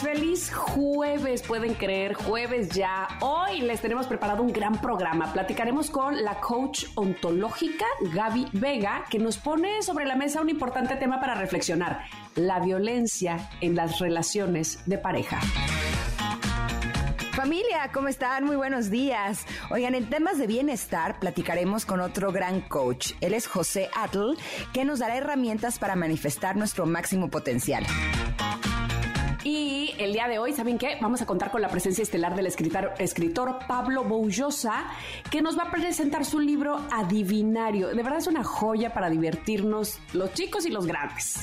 Conecters, feliz jueves, pueden creer, jueves ya. Hoy les tenemos preparado un gran programa. Platicaremos con la coach ontológica Gaby Vega, que nos pone sobre la mesa un importante tema para reflexionar, la violencia en las relaciones de pareja. Familia, ¿cómo están? Muy buenos días. Oigan, en temas de bienestar platicaremos con otro gran coach. Él es José Atl, que nos dará herramientas para manifestar nuestro máximo potencial. Y el día de hoy, ¿saben qué? Vamos a contar con la presencia estelar del escritor, Pablo Boullosa, que nos va a presentar su libro Adivinario. De verdad es una joya para divertirnos los chicos y los grandes.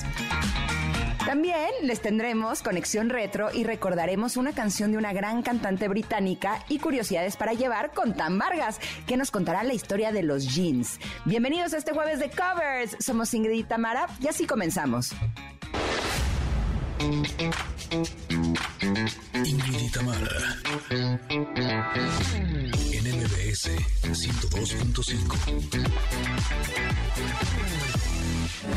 También les tendremos conexión retro y recordaremos una canción de una gran cantante británica y curiosidades para llevar con Tan Vargas, que nos contará la historia de los jeans. Bienvenidos a este jueves de covers. Somos Ingrid y Tamara y así comenzamos. Ingrid y Tamara. En MBS 102.5.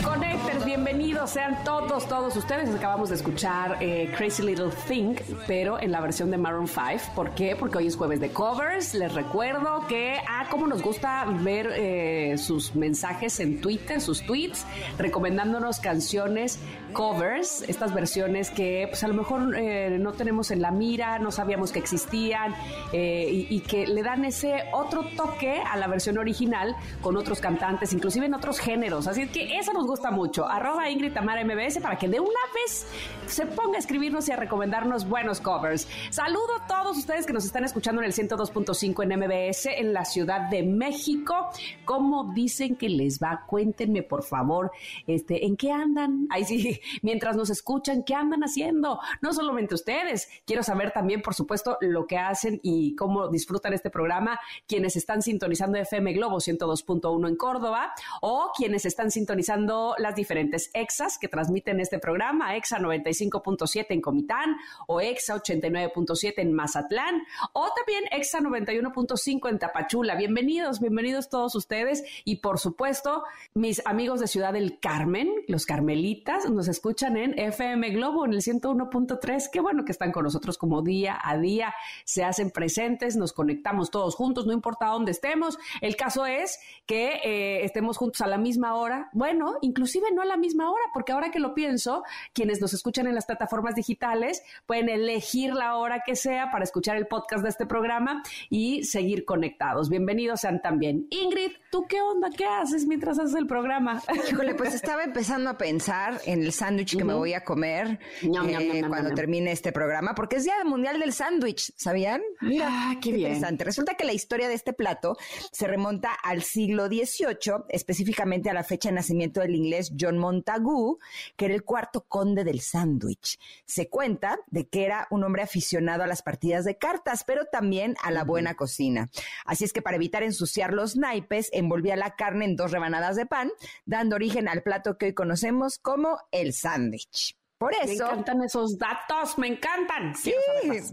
Connectors, bienvenidos sean todos, todos ustedes. Acabamos de escuchar eh, Crazy Little Thing, pero en la versión de Maroon 5. ¿Por qué? Porque hoy es jueves de covers. Les recuerdo que, ah, cómo nos gusta ver eh, sus mensajes en Twitter, sus tweets, recomendándonos canciones covers, estas versiones que pues a lo mejor eh, no tenemos en la mira, no sabíamos que existían y, y que le dan ese otro toque a la versión original con otros cantantes, inclusive en otros géneros. Así que eso nos gusta mucho. Arroba Ingrid Tamara MBS para que de una vez se ponga a escribirnos y a recomendarnos buenos covers. Saludo a todos ustedes que nos están escuchando en el 102.5 en MBS en la Ciudad de México. ¿Cómo dicen que les va? Cuéntenme, por favor, este, ¿en qué andan? Ahí sí, mientras nos escuchan, ¿qué andan haciendo? No solamente ustedes, quiero saber también, por supuesto, lo que hacen y cómo disfrutan este programa quienes están sintonizando FM Globo 102.1 en Córdoba o quienes están sintonizando las diferentes EXAs que transmiten este programa, EXA 95.7 en Comitán o EXA 89.7 en Mazatlán o también EXA 91.5 en Tapachula. Bienvenidos, bienvenidos todos ustedes y por supuesto mis amigos de Ciudad del Carmen, los carmelitas, nos escuchan en FM Globo en el 101.3. Qué bueno que están con nosotros como día a día, se hacen presentes, nos conectamos todos juntos, no importa dónde estemos. El caso es que eh, estemos juntos a la misma hora. Bueno, inclusive no a la misma hora, porque ahora que lo pienso, quienes nos escuchan en las plataformas digitales pueden elegir la hora que sea para escuchar el podcast de este programa y seguir conectados. Bienvenidos sean también. Ingrid, ¿tú qué onda? ¿Qué haces mientras haces el programa? Híjole, pues estaba empezando a pensar en el sándwich que me voy a comer Ñam, eh, ñam, ñam, cuando termine este programa, porque es Día Mundial del Sándwich, ¿sabían? Mira, Ah, qué bien. interesante. Resulta que la historia de este plato se remonta al siglo XVIII, específicamente a la fecha de nacimiento del inglés John Montagu, que era el cuarto conde del sándwich. Se cuenta de que era un hombre aficionado a las partidas de cartas, pero también a la buena cocina. Así es que para evitar ensuciar los naipes, envolvía la carne en dos rebanadas de pan, dando origen al plato que hoy conocemos como el sándwich. Por Me eso, encantan esos datos, me encantan. Sí,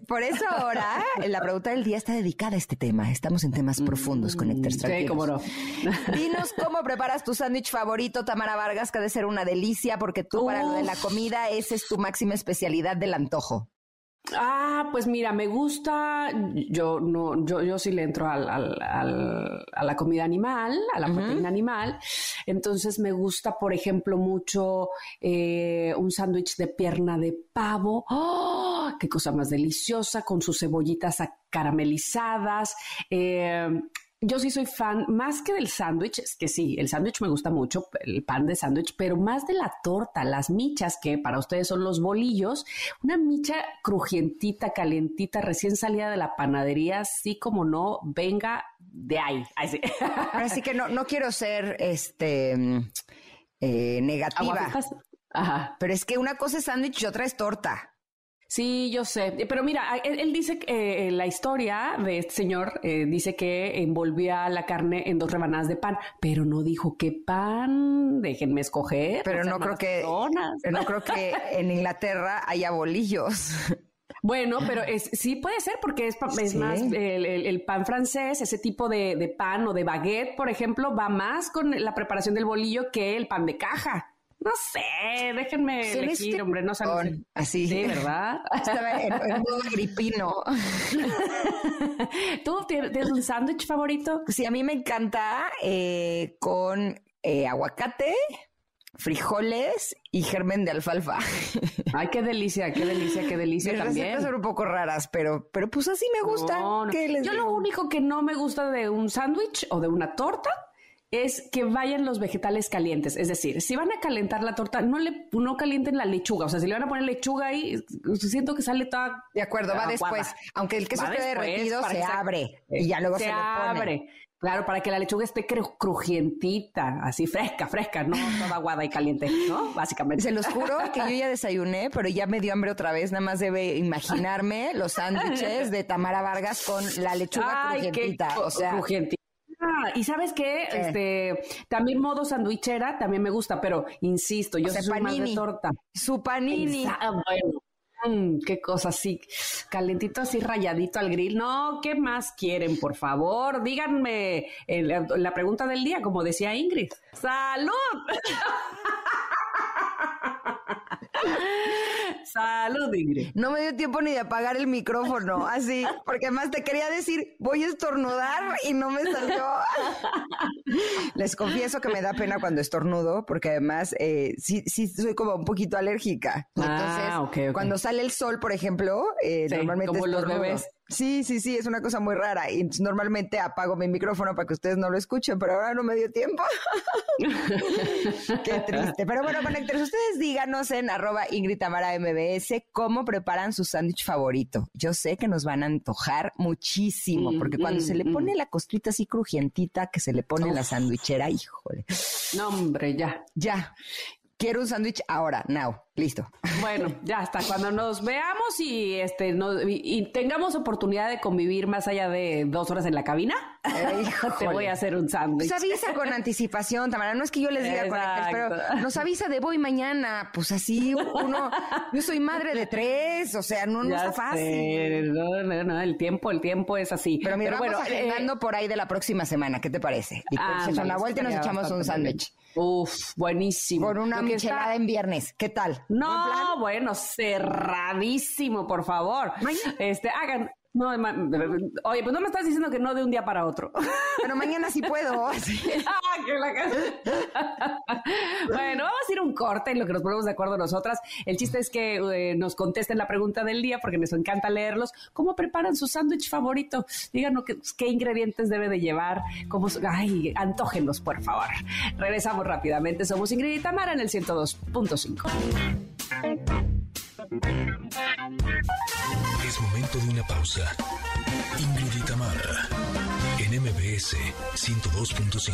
por eso ahora la pregunta del día está dedicada a este tema. Estamos en temas profundos, Connectors. Sí, tranquilos. cómo no. Dinos cómo preparas tu sándwich favorito, Tamara Vargas, que ha de ser una delicia, porque tú para lo de la comida, esa es tu máxima especialidad del antojo. Ah, pues mira, me gusta, yo no, yo, yo sí le entro al, al- al- a la comida animal, a la proteína animal. Entonces me gusta, por ejemplo, mucho eh, un sándwich de pierna de pavo. ¡Oh! ¡Qué cosa más deliciosa! Con sus cebollitas caramelizadas. Eh, yo sí soy fan, más que del sándwich, es que sí, el sándwich me gusta mucho, el pan de sándwich, pero más de la torta, las michas, que para ustedes son los bolillos, una micha crujientita, calentita, recién salida de la panadería, así como no, venga de ahí. Sí. Así que no, no quiero ser este mm, eh, negativa. Ajá. pero es que una cosa es sándwich y otra es torta. Sí, yo sé. Pero mira, él, dice que eh, la historia de este señor eh, dice que envolvía la carne en dos rebanadas de pan, pero no dijo qué pan. Déjenme escoger. Pero no creo que no creo que en Inglaterra haya bolillos. Bueno, pero es, sí puede ser porque es, es más el, pan francés, ese tipo de, de, pan o de baguette, por ejemplo, va más con la preparación del bolillo que el pan de caja. No sé, déjenme elegir, hombre, no saben. Así. Sí, ¿verdad? Estaba en, modo. ¿Tú tienes un sándwich favorito? Sí, a mí me encanta eh, con eh, aguacate, frijoles y germen de alfalfa. Ay, qué delicia, qué delicia, qué delicia Mis también. recetas son un poco raras, pero, pero pues así me gusta. Yo lo único que no me gusta de un sándwich o de una torta es que vayan los vegetales calientes. Es decir, si van a calentar la torta, no le no calienten la lechuga. O sea, si le van a poner lechuga ahí, siento que sale toda. De acuerdo, va después. Aunque el queso esté derretido, se abre. y ya luego se, se abre. Claro, para que la lechuga esté crujientita, así fresca, fresca, no toda aguada y caliente, ¿no? Básicamente. Se los juro que yo ya desayuné, pero ya me dio hambre otra vez. Nada más debe imaginarme los sándwiches de Tamara Vargas con la lechuga crujientita. o sea, crujientita. Ah, y sabes qué, este, también modo sandwichera también me gusta, pero insisto, yo soy más de torta. Su panini. bueno, mm, qué cosa así, calentito así rayadito al grill. No, ¿qué más quieren, por favor? Díganme la pregunta del día, como decía Ingrid. ¡Salud! Salud, Ingrid. No me dio tiempo ni de apagar el micrófono, así, porque además te quería decir, voy a estornudar y no me salió. Les confieso que me da pena cuando estornudo, porque además eh, sí, sí soy como un poquito alérgica. Ah, Entonces, cuando sale el sol, por ejemplo, eh, normalmente como los bebés. Sí, sí, sí, es una cosa muy rara. Y normalmente apago mi micrófono para que ustedes no lo escuchen, pero ahora no me dio tiempo. Qué triste. Pero bueno, conectores, ustedes díganos en arroba Ingrid Tamara MBS cómo preparan su sándwich favorito. Yo sé que nos van a antojar muchísimo, mm, porque cuando se le mm, pone mm. la costrita así crujientita que se le pone en la sándwichera, híjole. No, hombre, ya. Ya. Quiero un sándwich ahora, now. Listo. Bueno, ya hasta cuando nos veamos y este y, tengamos oportunidad de convivir más allá de dos horas en la cabina, te voy a hacer un sándwich. Nos avisa con anticipación, Tamara. No es que yo les diga pero nos avisa de voy mañana. Pues así uno, yo soy madre de tres, o sea, no, no está fácil. No, no, no, el tiempo, el tiempo es así. Pero mira, vamos bueno, agendando eh, por ahí de la próxima semana. ¿Qué te parece? Y pues, a la vuelta y nos echamos un sándwich. Uf, buenísimo. Con una michelada en viernes. ¿Qué tal? No, bueno, cerradísimo, por favor. Este, hagan, no, oye, pues no me estás diciendo que no de un día para otro. Pero mañana sí puedo. Ah, bueno, vamos a ir un corte en lo que nos ponemos de acuerdo nosotras. El chiste es que eh, nos contesten la pregunta del día porque nos encanta leerlos. ¿Cómo preparan su sándwich favorito? Díganos qué, qué, ingredientes debe de llevar. Cómo, ay, antójenlos, por favor. Regresamos rápidamente. Somos Ingrid y Tamara en el 102.5. Es momento de una pausa. Ingrid y Tamara, en MBS 102.5.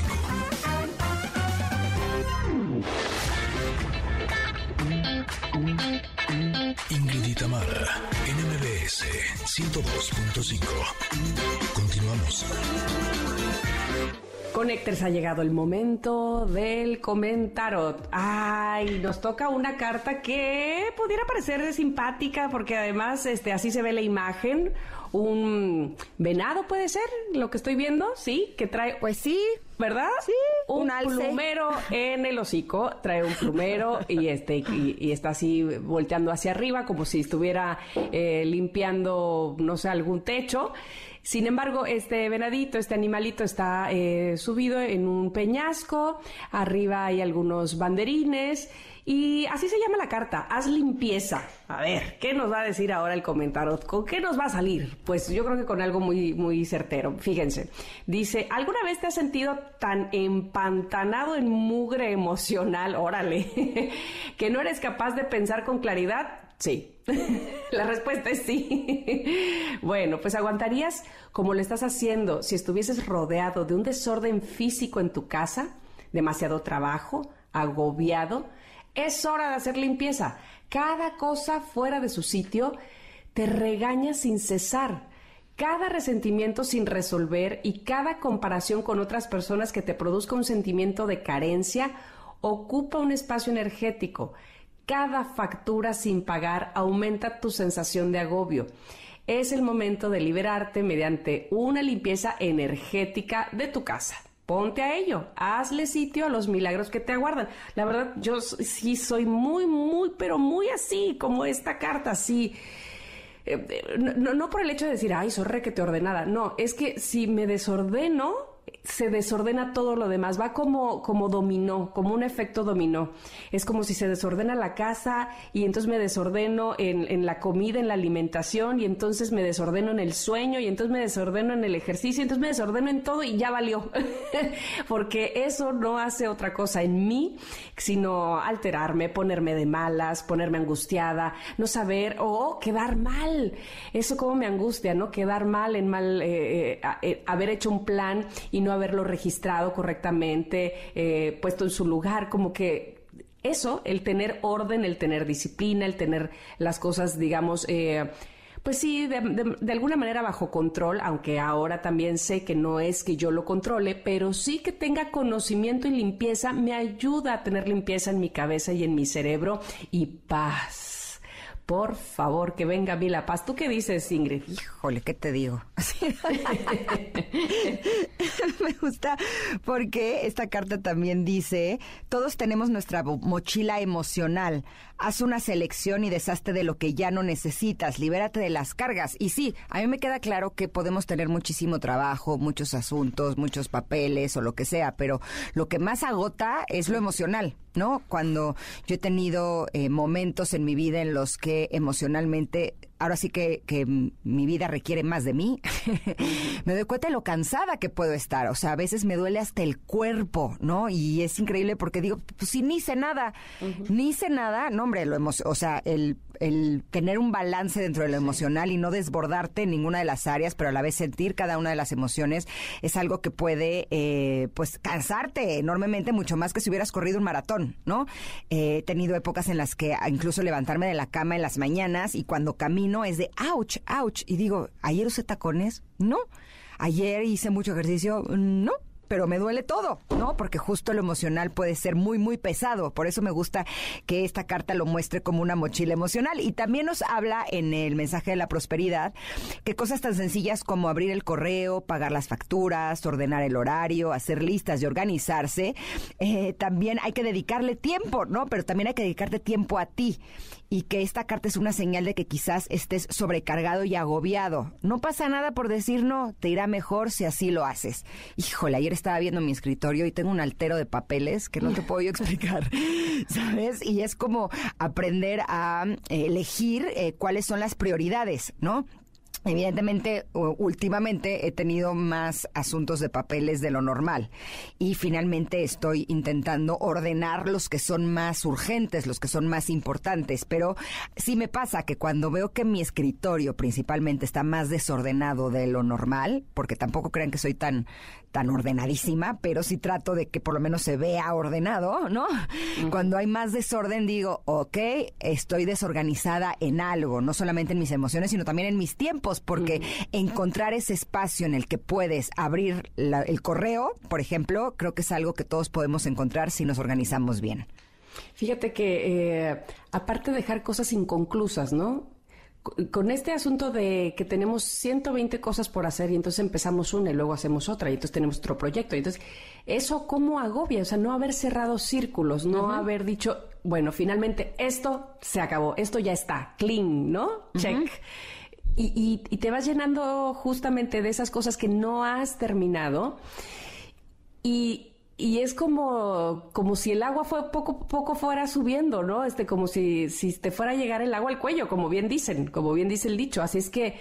Ingrid y Tamara, en MBS 102.5. Continuamos. Conecters, ha llegado el momento del comentarot. Ay, nos toca una carta que pudiera parecer simpática porque además este, así se ve la imagen. Un venado puede ser lo que estoy viendo, sí, que trae. Pues sí. ¿Verdad? Sí. Un, plumero en el hocico, trae un plumero y este y, está así volteando hacia arriba como si estuviera eh, limpiando, no sé, algún techo. Sin embargo, este venadito, este animalito está eh, subido en un peñasco, arriba hay algunos banderines y así se llama la carta, haz limpieza. A ver, ¿qué nos va a decir ahora el comentario? ¿Con qué nos va a salir? Pues yo creo que con algo muy, muy certero. Fíjense, dice, ¿alguna vez te has sentido tan empantanado en mugre emocional, órale, que no eres capaz de pensar con claridad? Sí. La respuesta es sí. bueno, pues aguantarías como lo estás haciendo si estuvieses rodeado de un desorden físico en tu casa, demasiado trabajo, agobiado, Es hora de hacer limpieza. Cada cosa fuera de su sitio te regaña sin cesar. Cada resentimiento sin resolver y cada comparación con otras personas que te produzca un sentimiento de carencia ocupa un espacio energético. Cada factura sin pagar aumenta tu sensación de agobio. Es el momento de liberarte mediante una limpieza energética de tu casa. Ponte a ello, hazle sitio a los milagros que te aguardan. La verdad, yo sí soy muy, muy, pero muy así, como esta carta, así. Eh, eh, no, no, por el hecho de decir, ay, soy re que te ordenada. No, es que si me desordeno, se desordena todo lo demás, va como, como dominó, como un efecto dominó. Es como si se desordena la casa y entonces me desordeno en, en, la comida, en la alimentación y entonces me desordeno en el sueño y entonces me desordeno en el ejercicio, entonces me desordeno en todo y ya valió. Porque eso no hace otra cosa en mí sino alterarme, ponerme de malas, ponerme angustiada, no saber o quedar mal. Eso como me angustia, ¿no? Quedar mal en mal, eh, eh, eh, haber hecho un plan y no haberlo registrado correctamente, eh, puesto en su lugar, como que eso, el tener orden, el tener disciplina, el tener las cosas, digamos, eh, pues sí, de, de, alguna manera bajo control, aunque ahora también sé que no es que yo lo controle, pero sí que tenga conocimiento y limpieza, me ayuda a tener limpieza en mi cabeza y en mi cerebro y paz por favor, que venga a mí la paz. ¿Tú qué dices, Ingrid? Híjole, ¿qué te digo? Me gusta porque esta carta también dice, todos tenemos nuestra mochila emocional. Haz una selección y deshazte de lo que ya no necesitas. Libérate de las cargas. Y sí, a mí me queda claro que podemos tener muchísimo trabajo, muchos asuntos, muchos papeles o lo que sea, pero lo que más agota es lo emocional. ¿No? Cuando yo he tenido eh, momentos en mi vida en los que emocionalmente ahora sí que, mi vida requiere más de mí, me doy cuenta de lo cansada que puedo estar. O sea, a veces me duele hasta el cuerpo, ¿no? Y es increíble porque digo, pues si ni hice nada, ni hice nada, no, hombre, lo o sea, el, el, tener un balance dentro de lo emocional y no desbordarte en ninguna de las áreas, pero a la vez sentir cada una de las emociones es algo que puede, eh, pues, cansarte enormemente, mucho más que si hubieras corrido un maratón, ¿no? Eh, he tenido épocas en las que incluso levantarme de la cama en las mañanas y cuando camino no es de ouch, ouch. Y digo, ¿ayer usé tacones? No. ¿Ayer hice mucho ejercicio? No pero me duele todo, ¿no? Porque justo lo emocional puede ser muy, muy pesado. Por eso me gusta que esta carta lo muestre como una mochila emocional. Y también nos habla en el mensaje de la prosperidad que cosas tan sencillas como abrir el correo, pagar las facturas, ordenar el horario, hacer listas y organizarse, eh, también hay que dedicarle tiempo, ¿no? Pero también hay que dedicarte tiempo a ti y que esta carta es una señal de que quizás estés sobrecargado y agobiado. No pasa nada por decir no, te irá mejor si así lo haces. Híjole, ayer estaba viendo mi escritorio y tengo un altero de papeles que no te puedo yo explicar, ¿sabes? Y es como aprender a eh, elegir eh, cuáles son las prioridades, ¿no? Evidentemente, últimamente he tenido más asuntos de papeles de lo normal y finalmente estoy intentando ordenar los que son más urgentes, los que son más importantes, pero sí me pasa que cuando veo que mi escritorio principalmente está más desordenado de lo normal, porque tampoco crean que soy tan tan ordenadísima, pero sí trato de que por lo menos se vea ordenado, ¿no? Cuando hay más desorden digo, ok, estoy desorganizada en algo, no solamente en mis emociones, sino también en mis tiempos, porque encontrar ese espacio en el que puedes abrir el correo, por ejemplo, creo que es algo que todos podemos encontrar si nos organizamos bien. Fíjate que eh, aparte de dejar cosas inconclusas, ¿no? con este asunto de que tenemos 120 cosas por hacer y entonces empezamos una y luego hacemos otra y entonces tenemos otro proyecto. Y entonces, eso cómo agobia, o sea, no haber cerrado círculos, no haber dicho, bueno, finalmente esto se acabó, esto ya está, clean, ¿no? Check. Y, y, te vas llenando justamente de esas cosas que no has terminado. Y, y es como, como si el agua fue poco poco fuera subiendo, ¿no? Este, como si, si te fuera a llegar el agua al cuello, como bien dicen, como bien dice el dicho. Así es que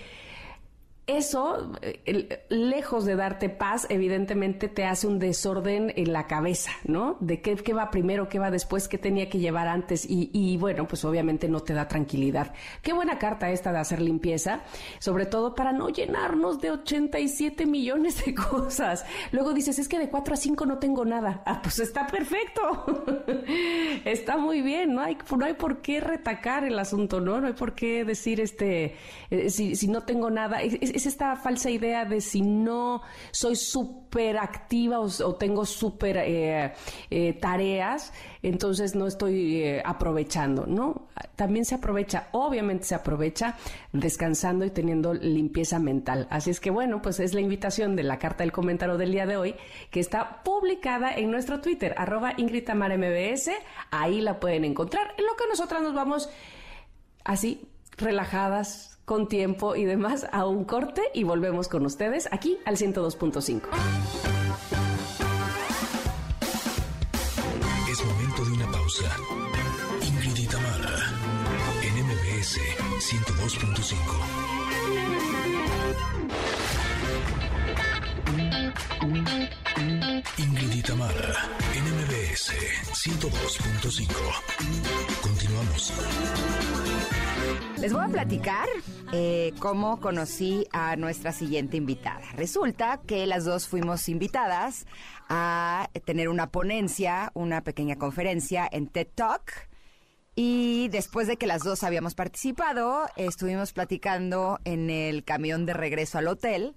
eso, eh, lejos de darte paz, evidentemente te hace un desorden en la cabeza, ¿no? De qué, qué va primero, qué va después, qué tenía que llevar antes y, bueno, pues obviamente no te da tranquilidad. Qué buena carta esta de hacer limpieza, sobre todo para no llenarnos de 87 millones de cosas. Luego dices, es que de 4 a 5 no tengo nada. Ah, pues está perfecto. está muy bien, no hay, no hay por qué retacar el asunto, ¿no? No hay por qué decir, este, eh, si, no tengo nada. Es, esta falsa idea de si no soy súper activa o, tengo súper eh, eh, tareas, entonces no estoy eh, aprovechando, ¿no? También se aprovecha, obviamente se aprovecha descansando y teniendo limpieza mental. Así es que bueno, pues es la invitación de la carta del comentario del día de hoy, que está publicada en nuestro Twitter, arroba MBS, ahí la pueden encontrar, en lo que nosotras nos vamos así relajadas, con tiempo y demás, a un corte y volvemos con ustedes aquí al 102.5. Es momento de una pausa. Ingrid y Tamara, en MBS 102.5. Ingrid y en MBS 102.5. Continuamos. Les voy a platicar eh, cómo conocí a nuestra siguiente invitada. Resulta que las dos fuimos invitadas a tener una ponencia, una pequeña conferencia en TED Talk. Y después de que las dos habíamos participado, estuvimos platicando en el camión de regreso al hotel.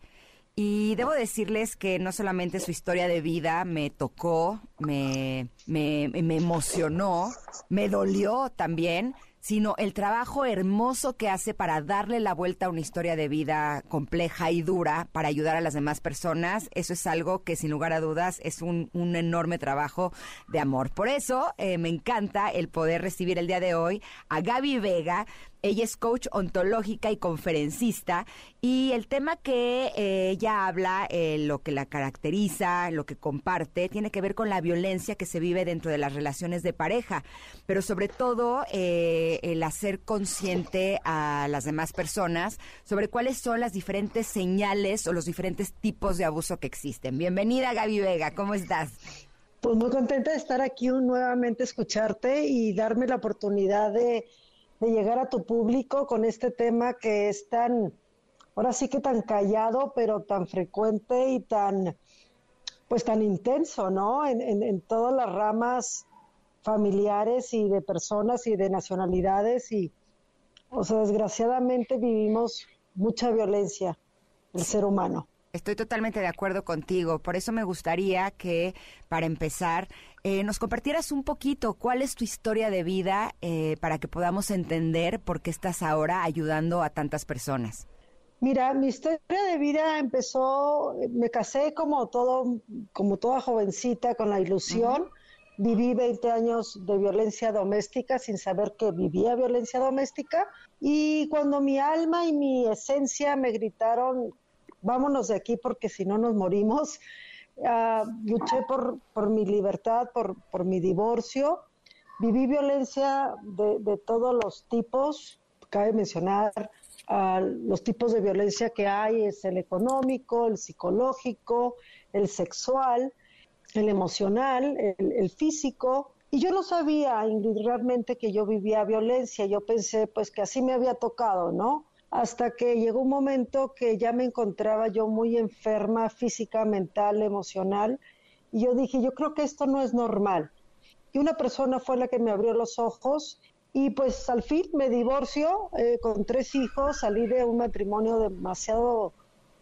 Y debo decirles que no solamente su historia de vida me tocó, me, me, me emocionó, me dolió también, sino el trabajo hermoso que hace para darle la vuelta a una historia de vida compleja y dura para ayudar a las demás personas. Eso es algo que sin lugar a dudas es un, un enorme trabajo de amor. Por eso eh, me encanta el poder recibir el día de hoy a Gaby Vega. Ella es coach ontológica y conferencista y el tema que eh, ella habla, eh, lo que la caracteriza, lo que comparte, tiene que ver con la violencia que se vive dentro de las relaciones de pareja, pero sobre todo eh, el hacer consciente a las demás personas sobre cuáles son las diferentes señales o los diferentes tipos de abuso que existen. Bienvenida Gaby Vega, ¿cómo estás? Pues muy contenta de estar aquí nuevamente, escucharte y darme la oportunidad de de llegar a tu público con este tema que es tan, ahora sí que tan callado, pero tan frecuente y tan, pues tan intenso, ¿no? En, en, en todas las ramas familiares y de personas y de nacionalidades y, o sea, desgraciadamente vivimos mucha violencia el ser humano. Estoy totalmente de acuerdo contigo. Por eso me gustaría que, para empezar, eh, nos compartieras un poquito cuál es tu historia de vida eh, para que podamos entender por qué estás ahora ayudando a tantas personas. Mira, mi historia de vida empezó, me casé como todo, como toda jovencita con la ilusión. Uh -huh. Viví 20 años de violencia doméstica sin saber que vivía violencia doméstica. Y cuando mi alma y mi esencia me gritaron, vámonos de aquí porque si no nos morimos. Uh, luché por, por, mi libertad, por, por, mi divorcio. Viví violencia de, de todos los tipos. Cabe mencionar uh, los tipos de violencia que hay. Es el económico, el psicológico, el sexual, el emocional, el, físico. Y yo no sabía, realmente que yo vivía violencia. Yo pensé, pues, que así me había tocado, ¿no? Hasta que llegó un momento que ya me encontraba yo muy enferma física, mental, emocional, y yo dije, yo creo que esto no es normal. Y una persona fue la que me abrió los ojos y pues al fin me divorcio eh, con tres hijos, salí de un matrimonio demasiado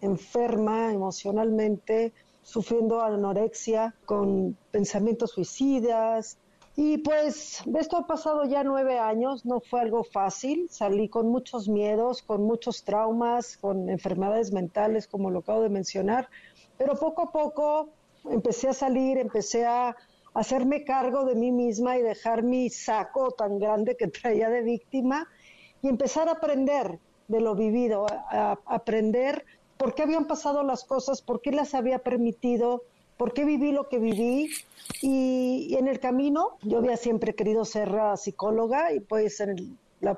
enferma emocionalmente, sufriendo anorexia, con pensamientos suicidas, y pues esto ha pasado ya nueve años, no fue algo fácil, salí con muchos miedos, con muchos traumas, con enfermedades mentales, como lo acabo de mencionar, pero poco a poco empecé a salir, empecé a hacerme cargo de mí misma y dejar mi saco tan grande que traía de víctima y empezar a aprender de lo vivido, a, a aprender por qué habían pasado las cosas, por qué las había permitido, por qué viví lo que viví. Y, en el camino yo había siempre querido ser psicóloga y pues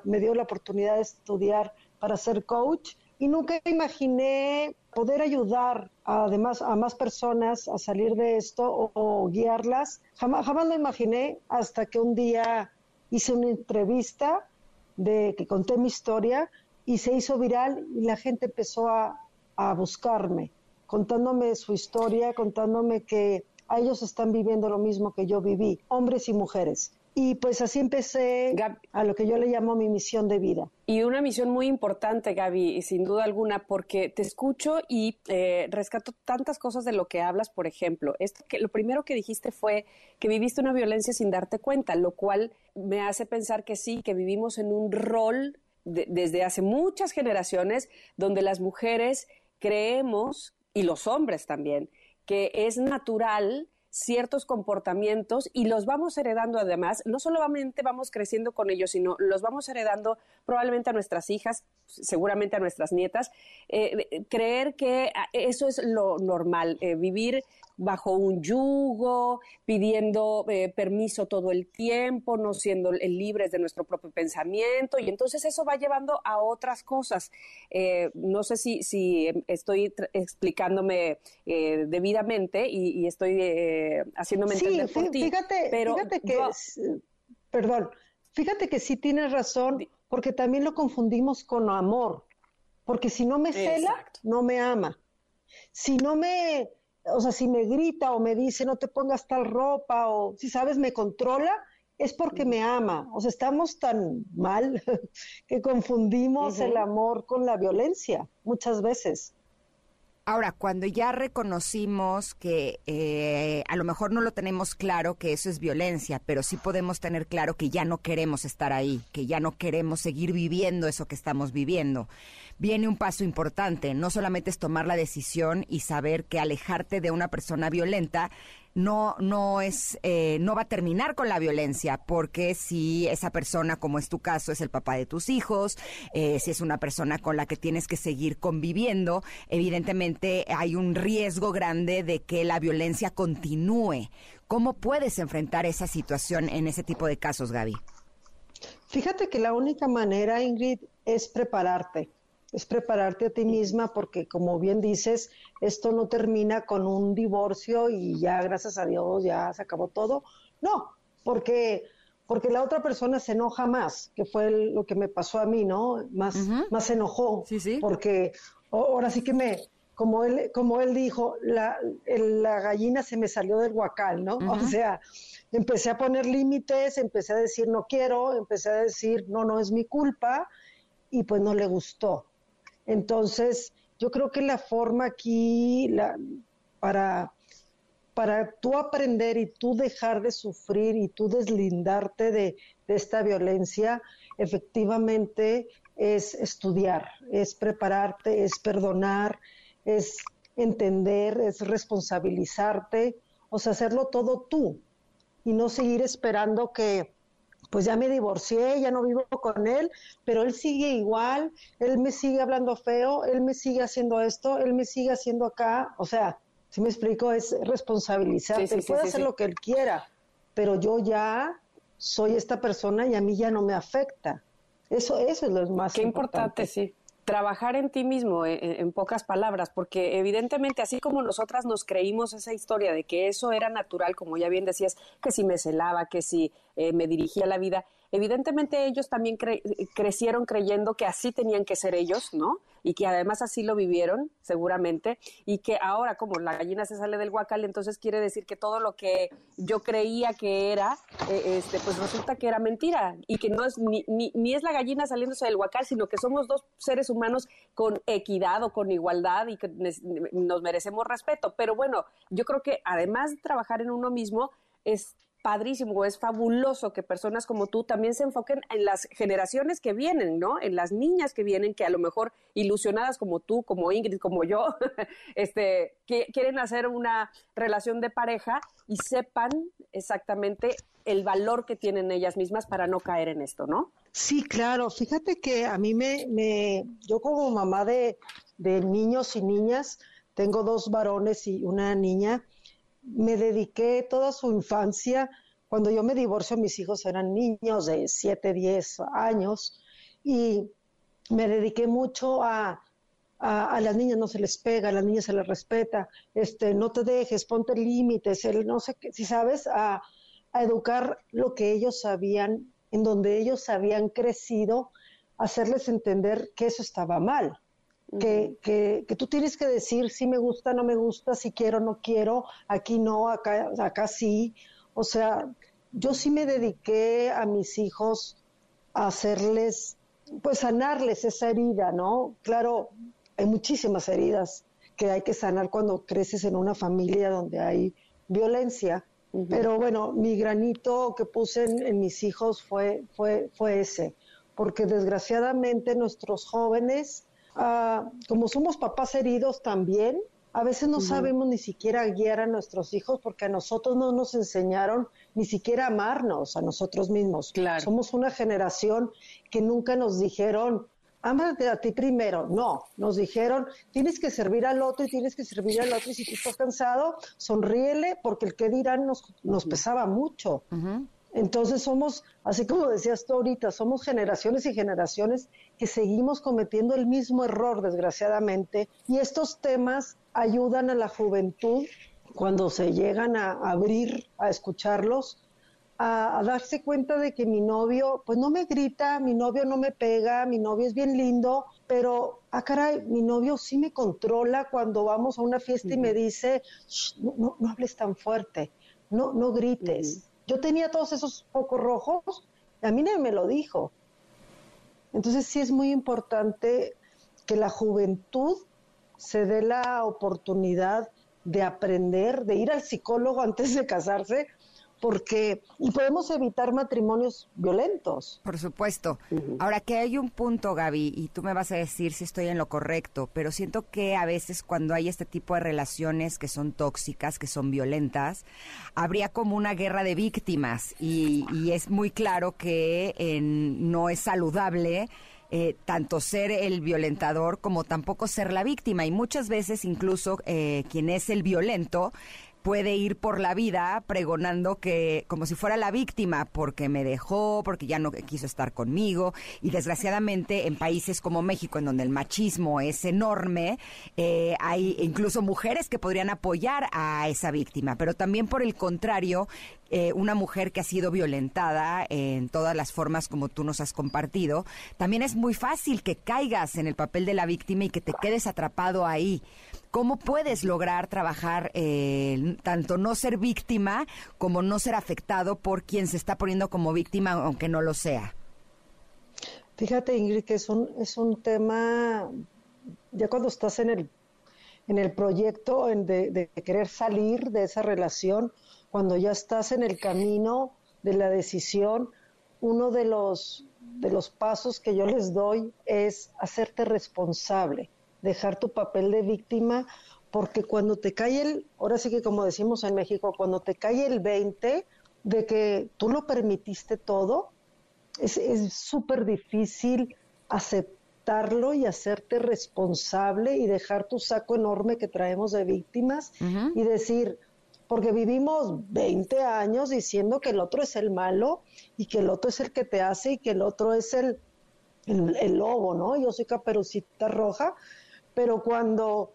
me dio la oportunidad de estudiar para ser coach. Y nunca imaginé poder ayudar además a más personas a salir de esto o, guiarlas. Jamás, jamás lo imaginé hasta que un día hice una entrevista de que conté mi historia y se hizo viral y la gente empezó a, a buscarme, contándome su historia, contándome que a ellos están viviendo lo mismo que yo viví, hombres y mujeres. Y pues así empecé a lo que yo le llamo mi misión de vida. Y una misión muy importante, Gaby, sin duda alguna, porque te escucho y eh, rescato tantas cosas de lo que hablas. Por ejemplo, esto que lo primero que dijiste fue que viviste una violencia sin darte cuenta, lo cual me hace pensar que sí, que vivimos en un rol desde hace muchas generaciones donde las mujeres creemos, y los hombres también, que es natural ciertos comportamientos y los vamos heredando además, no solamente vamos creciendo con ellos, sino los vamos heredando probablemente a nuestras hijas, seguramente a nuestras nietas, eh, creer que eso es lo normal, eh, vivir bajo un yugo, pidiendo eh, permiso todo el tiempo, no siendo libres de nuestro propio pensamiento, y entonces eso va llevando a otras cosas. Eh, no sé si, si estoy explicándome eh, debidamente y, estoy haciéndome entender por ti. Fíjate, pero fíjate que, perdón, fíjate que sí tienes razón, porque también lo confundimos con amor, porque si no me cela, no me ama. Si no me o sea, si me grita o me dice no te pongas tal ropa o si sabes me controla, es porque me ama. O sea, estamos tan mal que confundimos el amor con la violencia muchas veces. Ahora, cuando ya reconocimos que eh, a lo mejor no lo tenemos claro que eso es violencia, pero sí podemos tener claro que ya no queremos estar ahí, que ya no queremos seguir viviendo eso que estamos viviendo viene un paso importante. No solamente es tomar la decisión y saber que alejarte de una persona violenta no, no es, eh, no va a terminar con la violencia, porque si esa persona, como es tu caso, es el papá de tus hijos, eh, si es una persona con la que tienes que seguir conviviendo, evidentemente hay un riesgo grande de que la violencia continúe. ¿Cómo puedes enfrentar esa situación en ese tipo de casos, Gaby? Fíjate que la única manera, Ingrid, es prepararte es prepararte a ti misma porque, como bien dices, esto no termina con un divorcio y ya, gracias a Dios, ya se acabó todo. No, porque, porque la otra persona se enoja más, que fue lo que me pasó a mí, ¿no? Más, más se enojó. Sí, sí. Porque ahora sí que me, como él, como él dijo, la, la gallina se me salió del huacal, ¿no? O sea, empecé a poner límites, empecé a decir no quiero, empecé a decir no, no es mi culpa, y pues no le gustó. Entonces, yo creo que la forma aquí para, para tú aprender y tú dejar de sufrir y tú deslindarte de, de esta violencia, efectivamente es estudiar, es prepararte, es perdonar, es entender, es responsabilizarte, o sea, hacerlo todo tú y no seguir esperando que, pues ya me divorcié, ya no vivo con él, pero él sigue igual, él me sigue hablando feo, él me sigue haciendo esto, él me sigue haciendo acá, o sea, si me explico, es responsabilizarte, puede hacer lo que él quiera, pero yo ya soy esta persona y a mí ya no me afecta. Eso, eso es lo más Qué importante. sí trabajar en ti mismo, eh, en, pocas palabras, porque evidentemente así como nosotras nos creímos esa historia de que eso era natural, como ya bien decías, que si me celaba, que si eh, me dirigía la vida, evidentemente ellos también crecieron creyendo que así tenían que ser ellos, ¿no? Y que además así lo vivieron, seguramente, y que ahora como la gallina se sale del guacal, entonces quiere decir que todo lo que yo creía que era, eh, este, pues resulta que era mentira, y que no es ni, ni, ni es la gallina saliéndose del guacal, sino que somos dos seres humanos con equidad o con igualdad y que nos merecemos respeto. Pero bueno, yo creo que además de trabajar en uno mismo, es padrísimo, es fabuloso que personas como tú también se enfoquen en las generaciones que vienen, ¿no? En las niñas que vienen, que a lo mejor ilusionadas como tú, como Ingrid, como yo, este, que quieren hacer una relación de pareja y sepan exactamente el valor que tienen ellas mismas para no caer en esto, ¿no? Sí, claro. Fíjate que a mí me, yo como mamá de niños y niñas, tengo dos varones y una niña, me dediqué toda su infancia. Cuando yo me divorcio, mis hijos eran niños de 7, 10 años y me dediqué mucho a, a, las niñas no se les pega, a las niñas se les respeta, este, no te dejes, ponte límites, el no sé qué, si sabes, a, a educar lo que ellos sabían, en donde ellos habían crecido, hacerles entender que eso estaba mal. Que, que, que, tú tienes que decir si me gusta, no me gusta, si quiero, no quiero, aquí no, acá, acá sí. O sea, yo sí me dediqué a mis hijos a hacerles, pues sanarles esa herida, ¿no? Claro, hay muchísimas heridas que hay que sanar cuando creces en una familia donde hay violencia. Pero bueno, mi granito que puse en, mis hijos fue, fue, fue ese, porque desgraciadamente nuestros jóvenes, ah, como somos papás heridos también, a veces no sabemos ni siquiera guiar a nuestros hijos porque a nosotros no nos enseñaron ni siquiera a amarnos a nosotros mismos. Somos una generación que nunca nos dijeron, ámate a ti primero. No, nos dijeron, tienes que servir al otro y tienes que servir al otro y si tú estás cansado, sonríele porque el que dirán nos, nos pesaba mucho. Entonces somos, así como decías tú ahorita, somos generaciones y generaciones que seguimos cometiendo el mismo error, desgraciadamente, y estos temas ayudan a la juventud cuando se llegan a abrir, a escucharlos, a, darse cuenta de que mi novio, pues no me grita, mi novio no me pega, mi novio es bien lindo, pero, ah, caray, mi novio sí me controla cuando vamos a una fiesta y me dice, no, no, hables tan fuerte, no, no grites. Yo tenía todos esos focos rojos, a mí nadie me lo dijo. Entonces sí es muy importante que la juventud se dé la oportunidad de aprender, de ir al psicólogo antes de casarse, porque y podemos evitar matrimonios violentos. Por supuesto. Ahora que hay un punto, Gaby, y tú me vas a decir si estoy en lo correcto, pero siento que a veces cuando hay este tipo de relaciones que son tóxicas, que son violentas, habría como una guerra de víctimas y, es muy claro que no es saludable. Eh, tanto ser el violentador como tampoco ser la víctima. Y muchas veces incluso eh, quien es el violento puede ir por la vida pregonando que como si fuera la víctima porque me dejó, porque ya no quiso estar conmigo. Y desgraciadamente en países como México en donde el machismo es enorme eh, hay incluso mujeres que podrían apoyar a esa víctima, pero también por el contrario eh, una mujer que ha sido violentada en todas las formas como tú nos has compartido, también es muy fácil que caigas en el papel de la víctima y que te quedes atrapado ahí. ¿Cómo puedes lograr trabajar eh, tanto no ser víctima como no ser afectado por quien se está poniendo como víctima, aunque no lo sea? Fíjate, Ingrid, que es un, es un tema, ya cuando estás en el, en el proyecto de, de querer salir de esa relación, cuando ya estás en el camino de la decisión, uno de los, de los pasos que yo les doy es hacerte responsable dejar tu papel de víctima, porque cuando te cae el, ahora sí que como decimos en México, cuando te cae el 20 de que tú lo permitiste todo, es súper difícil aceptarlo y hacerte responsable y dejar tu saco enorme que traemos de víctimas y decir, porque vivimos 20 años diciendo que el otro es el malo y que el otro es el que te hace y que el otro es el, el, el lobo, ¿no? Yo soy caperucita roja pero cuando,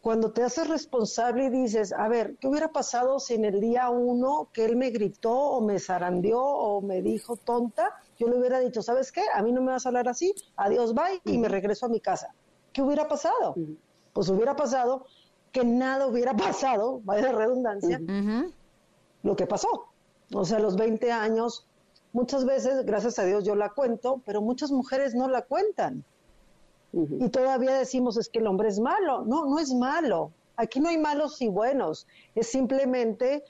cuando te haces responsable y dices, a ver, ¿qué hubiera pasado si en el día uno que él me gritó o me zarandeó o me dijo tonta, yo le hubiera dicho, ¿sabes qué? A mí no me vas a hablar así, adiós, bye, y me regreso a mi casa. ¿Qué hubiera pasado? Pues hubiera pasado que nada hubiera pasado, vaya de redundancia, lo que pasó. O sea, los 20 años, muchas veces, gracias a Dios, yo la cuento, pero muchas mujeres no la cuentan. Y todavía decimos es que el hombre es malo. No, no es malo. Aquí no hay malos y buenos. Es simplemente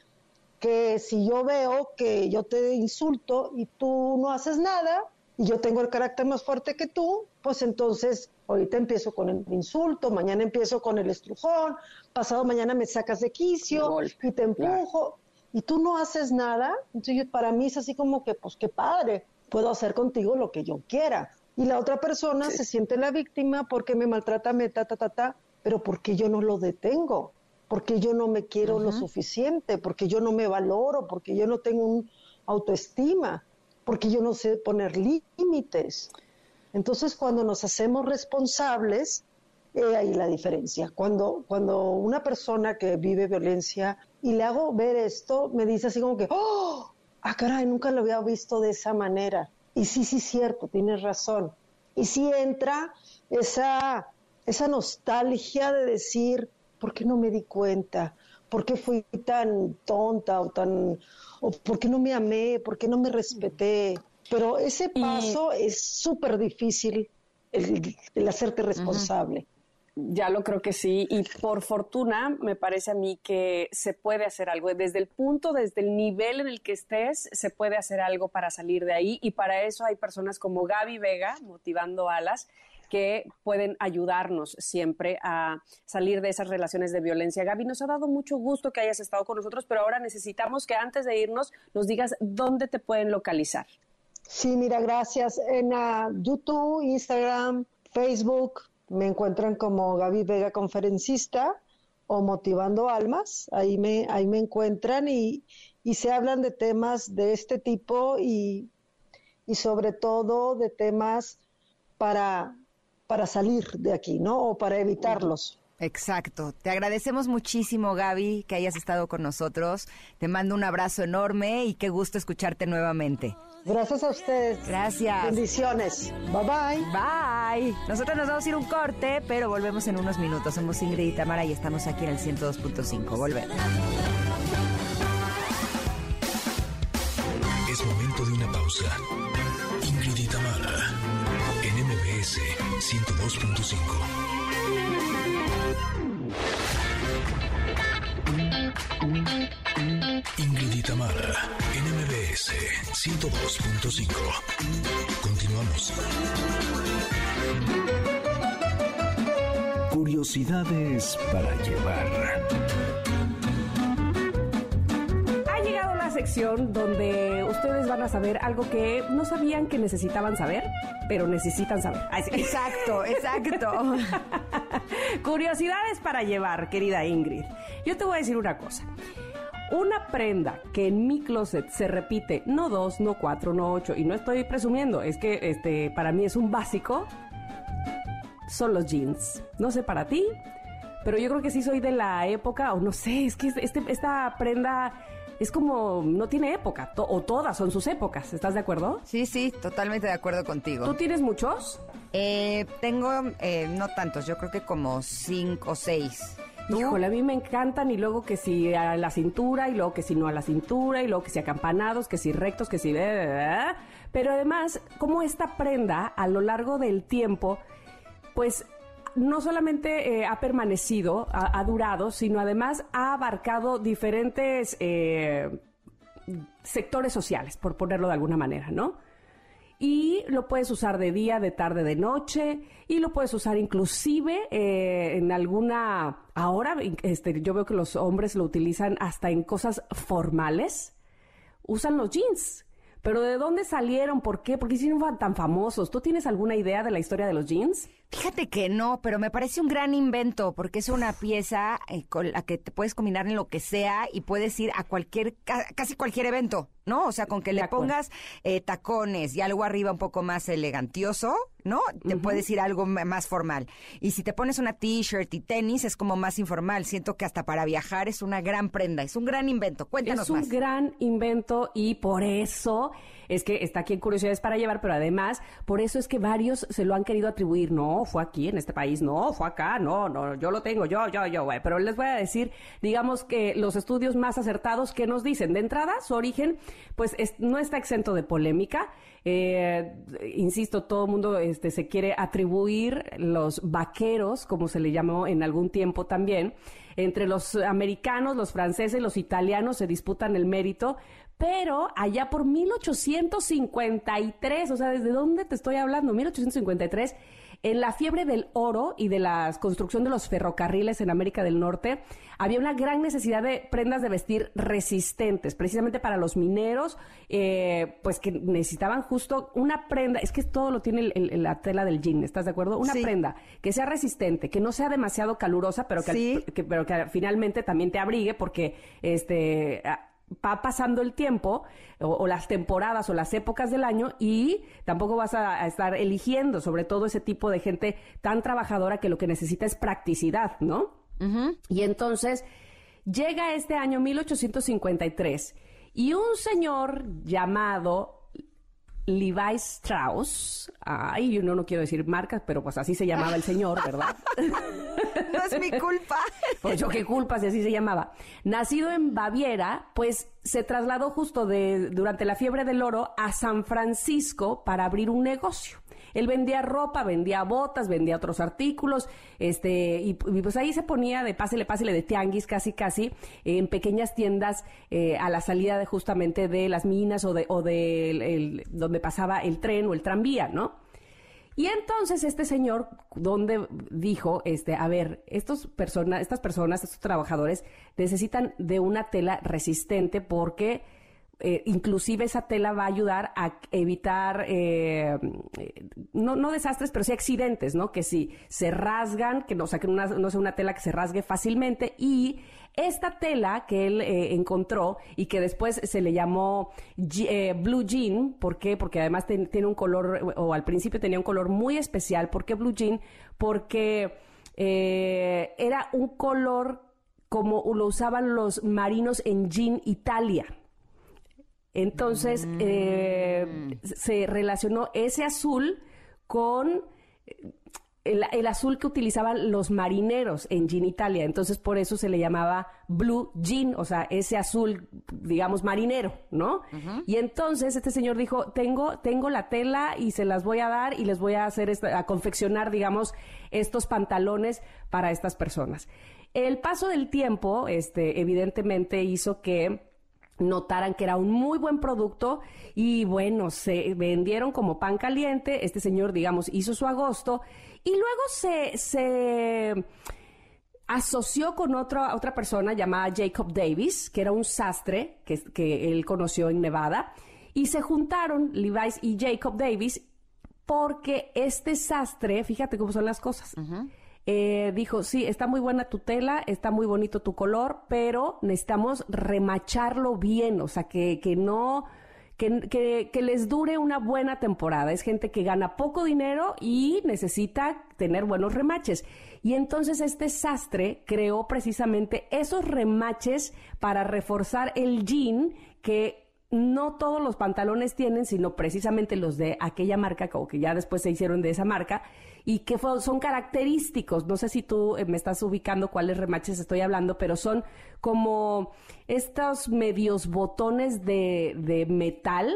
que si yo veo que yo te insulto y tú no haces nada, y yo tengo el carácter más fuerte que tú, pues entonces ahorita empiezo con el insulto, mañana empiezo con el estrujón, pasado mañana me sacas de quicio y te empujo, y tú no haces nada, entonces para mí es así como que, pues qué padre, puedo hacer contigo lo que yo quiera. Y la otra persona se siente la víctima porque me maltrata, me ta, ta, ta, ta, pero porque yo no lo detengo, porque yo no me quiero lo suficiente, porque yo no me valoro, porque yo no tengo un autoestima, porque yo no sé poner límites. Entonces, cuando nos hacemos responsables, ahí la diferencia. Cuando, cuando una persona que vive violencia y le hago ver esto, me dice así como que, ¡oh! Ah, caray, nunca lo había visto de esa manera. Y sí, sí, cierto, tienes razón. Y sí entra esa, esa nostalgia de decir, ¿por qué no me di cuenta? ¿Por qué fui tan tonta o tan... o por qué no me amé? ¿Por qué no me respeté? Pero ese paso es súper difícil, el, hacerte responsable. Ya lo creo que sí. Y por fortuna, me parece a mí que se puede hacer algo. Desde el punto, desde el nivel en el que estés, se puede hacer algo para salir de ahí. Y para eso hay personas como Gaby Vega, motivando alas, que pueden ayudarnos siempre a salir de esas relaciones de violencia. Gaby, nos ha dado mucho gusto que hayas estado con nosotros, pero ahora necesitamos que antes de irnos nos digas dónde te pueden localizar. Sí, mira, gracias. En uh, YouTube, Instagram, Facebook, me encuentran como Gaby Vega Conferencista o Motivando Almas. Ahí me, ahí me encuentran y, y se hablan de temas de este tipo y, y sobre todo de temas para para salir de aquí, ¿no? O para evitarlos. Exacto. Te agradecemos muchísimo, Gaby, que hayas estado con nosotros. Te mando un abrazo enorme y qué gusto escucharte nuevamente. Gracias a ustedes. Gracias. Bendiciones. Bye bye. Bye. Nosotros nos vamos a ir un corte, pero volvemos en unos minutos. Somos Ingrid y Tamara y estamos aquí en el 102.5. Volvemos. Es momento de una pausa. Ingrid y Tamara 102.5. Ingrid y Tamara, NMBS 102.5. Continuamos. Curiosidades para llevar. sección donde ustedes van a saber algo que no sabían que necesitaban saber, pero necesitan saber. Exacto, exacto. Curiosidades para llevar, querida Ingrid. Yo te voy a decir una cosa. Una prenda que en mi closet se repite, no dos, no cuatro, no ocho, y no estoy presumiendo, es que este, para mí es un básico, son los jeans. No sé para ti, pero yo creo que sí soy de la época, o no sé, es que este, esta prenda es como, no tiene época, o todas son sus épocas, ¿estás de acuerdo? Sí, sí, totalmente de acuerdo contigo. ¿Tú tienes muchos? Eh, tengo, eh, no tantos, yo creo que como cinco o seis. Híjole, a mí me encantan y luego que si a la cintura y luego que si no a la cintura y luego que si acampanados, que si rectos, que si... Pero además, como esta prenda a lo largo del tiempo, pues no solamente eh, ha permanecido, ha, durado, sino además ha abarcado diferentes eh, sectores sociales, por ponerlo de alguna manera, ¿no? Y lo puedes usar de día, de tarde, de noche, y lo puedes usar inclusive eh, en alguna... Ahora este, yo veo que los hombres lo utilizan hasta en cosas formales. Usan los jeans. Pero ¿de dónde salieron? ¿Por qué? ¿Por qué hicieron tan famosos? ¿Tú tienes alguna idea de la historia de los jeans? Fíjate que no, pero me parece un gran invento porque es una pieza eh, con la que te puedes combinar en lo que sea y puedes ir a cualquier, casi cualquier evento, ¿no? O sea, con que le pongas eh, tacones y algo arriba un poco más elegantioso, ¿no? Te puedes ir a algo más formal. Y si te pones una t-shirt y tenis es como más informal. Siento que hasta para viajar es una gran prenda, es un gran invento. Cuéntanos más. Es un gran invento y por eso es que está aquí en Curiosidades para Llevar, pero además, por eso es que varios se lo han querido atribuir. No, fue aquí en este país, no, fue acá, no, no, yo lo tengo, yo, yo, yo, güey. Pero les voy a decir, digamos que los estudios más acertados que nos dicen, de entrada, su origen, pues no está exento de polémica. Eh, insisto, todo el mundo este, se quiere atribuir los vaqueros, como se le llamó en algún tiempo también. Entre los americanos, los franceses, los italianos se disputan el mérito, pero allá por 1853, o sea, ¿desde dónde te estoy hablando? 1853, en la fiebre del oro y de la construcción de los ferrocarriles en América del Norte, había una gran necesidad de prendas de vestir resistentes, precisamente para los mineros, eh, pues que necesitaban justo una prenda, es que todo lo tiene la tela del jean, ¿estás de acuerdo? Una prenda que sea resistente, que no sea demasiado calurosa, pero que, pero que finalmente también te abrigue, porque este va pasando el tiempo o, las temporadas o las épocas del año y tampoco vas a, estar eligiendo sobre todo ese tipo de gente tan trabajadora que lo que necesita es practicidad, ¿no? Y entonces llega este año 1853 y un señor llamado Levi Strauss. Ay, yo no, no quiero decir marcas, pero pues así se llamaba el señor, ¿verdad? no es mi culpa. pues yo qué culpa si así se llamaba. Nacido en Baviera, pues se trasladó justo de, durante la fiebre del oro a San Francisco para abrir un negocio. Él vendía ropa, vendía botas, vendía otros artículos, este, y, pues ahí se ponía de pásele, pásele de tianguis casi, casi, en pequeñas tiendas eh, a la salida de justamente de las minas o de, o de donde pasaba el tren o el tranvía, ¿no? Y entonces este señor, donde dijo, este, a ver, estos personas, estas personas, estos trabajadores necesitan de una tela resistente porque eh, inclusive esa tela va a ayudar a evitar, eh, no, no, desastres, pero sí accidentes, ¿no? Que si se rasgan, que no, o sea, que una, no sea una tela que se rasgue fácilmente y esta tela que él eh, encontró y que después se le llamó blue jean, ¿por qué? Porque además tiene un color, o al principio tenía un color muy especial. ¿Por qué blue jean? Porque era un color como lo usaban los marinos en Jean Italia. Entonces, eh, mm. se relacionó ese azul con eh, el, azul que utilizaban los marineros en Jean Italia. Entonces, por eso se le llamaba blue jean, o sea, ese azul, digamos, marinero, ¿no? Y entonces este señor dijo, tengo, tengo la tela y se las voy a dar y les voy a hacer, a confeccionar, digamos, estos pantalones para estas personas. El paso del tiempo, este, evidentemente hizo que notaran que era un muy buen producto y bueno, se vendieron como pan caliente. Este señor, digamos, hizo su agosto y luego se, se asoció con otra, otra persona llamada Jacob Davis, que era un sastre que, que él conoció en Nevada, y se juntaron Levi's y Jacob Davis porque este sastre, fíjate cómo son las cosas. Eh, dijo, sí, está muy buena tu tela, está muy bonito tu color, pero necesitamos remacharlo bien, o sea, que, que no... Que, que, les dure una buena temporada. Es gente que gana poco dinero y necesita tener buenos remaches. Y entonces este sastre creó precisamente esos remaches para reforzar el jean que no todos los pantalones tienen, sino precisamente los de aquella marca, como que ya después se hicieron de esa marca, y que son característicos. No sé si tú eh, me estás ubicando cuáles remaches estoy hablando, pero son como estos medios botones de, de metal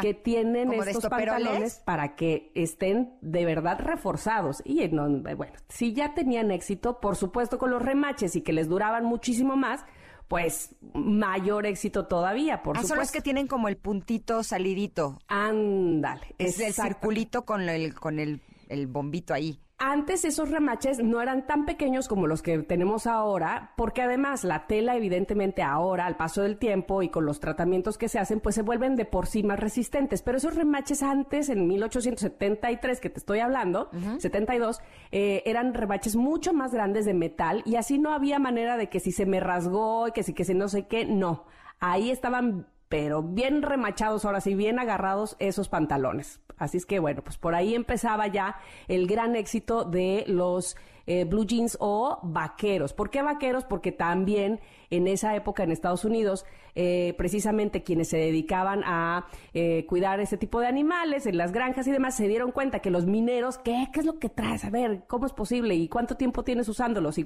que tienen estos pantalones para que estén de verdad reforzados. Y eh, bueno, si ya tenían éxito, por supuesto con los remaches y que les duraban muchísimo más, pues mayor éxito todavía, por ah, supuesto. Son los que tienen como el puntito salidito. Ándale. Es el circulito con el, con el, el bombito ahí. Antes esos remaches no eran tan pequeños como los que tenemos ahora, porque además la tela evidentemente ahora, al paso del tiempo y con los tratamientos que se hacen, pues se vuelven de por sí más resistentes. Pero esos remaches antes, en 1873, que te estoy hablando, 72, eh, eran remaches mucho más grandes de metal y así no había manera de que si se me rasgó y que si que si no sé qué, no. Ahí estaban pero bien remachados, ahora sí, bien agarrados esos pantalones. Así es que bueno, pues por ahí empezaba ya el gran éxito de los eh, blue jeans o vaqueros. ¿Por qué vaqueros? Porque también en esa época en Estados Unidos, eh, precisamente quienes se dedicaban a eh, cuidar ese tipo de animales en las granjas y demás, se dieron cuenta que los mineros, ¿qué, ¿Qué es lo que traes? A ver, ¿cómo es posible? ¿Y cuánto tiempo tienes usándolos? Y,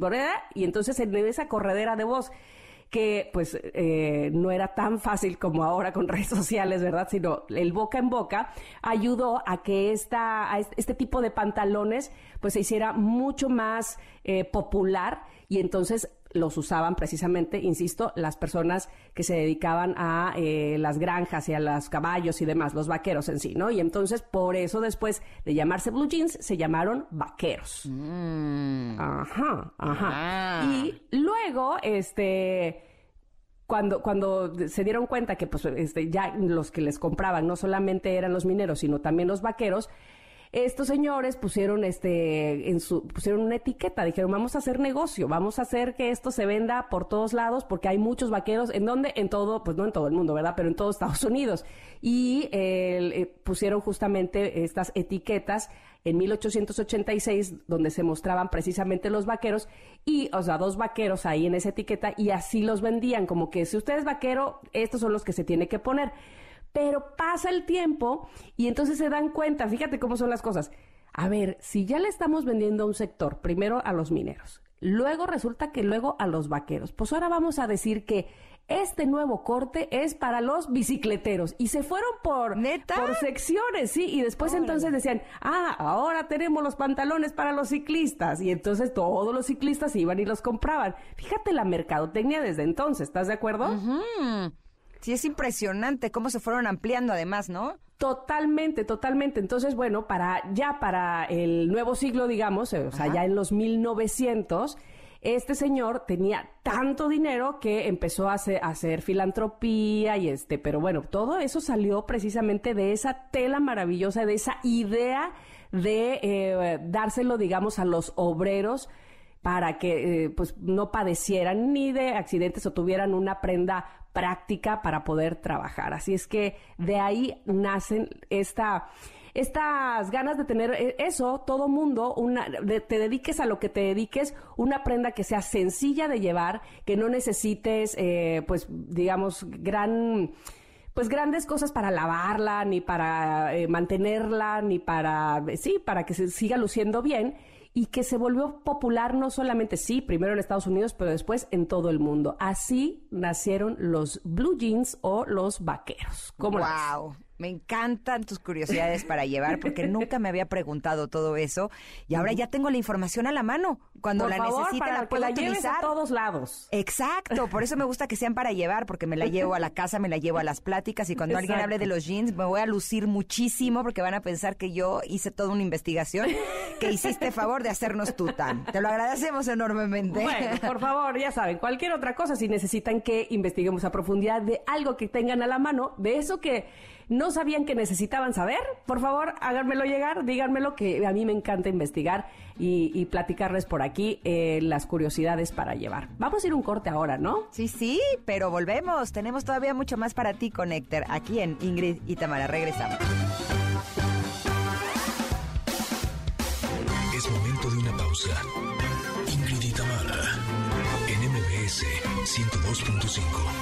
y entonces en esa corredera de voz que pues eh, no era tan fácil como ahora con redes sociales, ¿verdad? Sino el boca en boca ayudó a que esta, a este tipo de pantalones pues se hiciera mucho más eh, popular y entonces los usaban precisamente, insisto, las personas que se dedicaban a eh, las granjas y a los caballos y demás, los vaqueros en sí, ¿no? Y entonces por eso después de llamarse blue jeans se llamaron vaqueros. Mm. Ajá, ajá. Ah. Y luego, este cuando, cuando se dieron cuenta que pues este, ya los que les compraban no solamente eran los mineros, sino también los vaqueros, estos señores pusieron este en su pusieron una etiqueta, dijeron, "Vamos a hacer negocio, vamos a hacer que esto se venda por todos lados porque hay muchos vaqueros en donde en todo, pues no en todo el mundo, ¿verdad? Pero en todo Estados Unidos." Y eh, pusieron justamente estas etiquetas en 1886 donde se mostraban precisamente los vaqueros y, o sea, dos vaqueros ahí en esa etiqueta y así los vendían, como que si usted es vaquero, estos son los que se tiene que poner. Pero pasa el tiempo y entonces se dan cuenta, fíjate cómo son las cosas. A ver, si ya le estamos vendiendo a un sector, primero a los mineros, luego resulta que luego a los vaqueros, pues ahora vamos a decir que este nuevo corte es para los bicicleteros. Y se fueron por, por secciones, sí. Y después entonces decían, ah, ahora tenemos los pantalones para los ciclistas. Y entonces todos los ciclistas iban y los compraban. Fíjate la mercadotecnia desde entonces, ¿estás de acuerdo? Sí, es impresionante cómo se fueron ampliando además, ¿no? Totalmente, totalmente. Entonces, bueno, para ya para el nuevo siglo, digamos, eh, o sea, ya en los 1900, este señor tenía tanto dinero que empezó a hacer, filantropía y este, pero bueno, todo eso salió precisamente de esa tela maravillosa, de esa idea de eh, dárselo, digamos, a los obreros para que eh, pues no padecieran ni de accidentes o tuvieran una prenda práctica para poder trabajar. Así es que de ahí nacen esta estas ganas de tener eh, eso, todo mundo, una, te dediques a lo que te dediques, una prenda que sea sencilla de llevar, que no necesites, eh, pues, digamos, gran pues grandes cosas para lavarla, ni para mantenerla, ni para, sí, para que se siga luciendo bien y que se volvió popular no solamente, sí, primero en Estados Unidos, pero después en todo el mundo. Así nacieron los blue jeans o los vaqueros. ¿Cómo wow. Me encantan tus curiosidades para llevar porque nunca me había preguntado todo eso y ahora ya tengo la información a la mano. Cuando la necesite la puedo utilizar a todos lados. Exacto, por eso me gusta que sean para llevar porque me la llevo a la casa, me la llevo a las pláticas y cuando alguien hable de los jeans me voy a lucir muchísimo porque van a pensar que yo hice toda una investigación que hiciste favor de hacernos tú tan. Te lo agradecemos enormemente. Bueno, por favor, ya saben, cualquier otra cosa si necesitan que investiguemos a profundidad de algo que tengan a la mano, de eso que no sabían que necesitaban saber, por favor, háganmelo llegar, díganmelo, que a mí me encanta investigar y, platicarles por aquí eh, las curiosidades para llevar. Vamos a ir un corte ahora, ¿no? Sí, sí, pero volvemos. Tenemos todavía mucho más para ti, Connector, aquí en Ingrid y Tamara. Regresamos. Es momento de una pausa. Ingrid y Tamara, en MBS 102.5.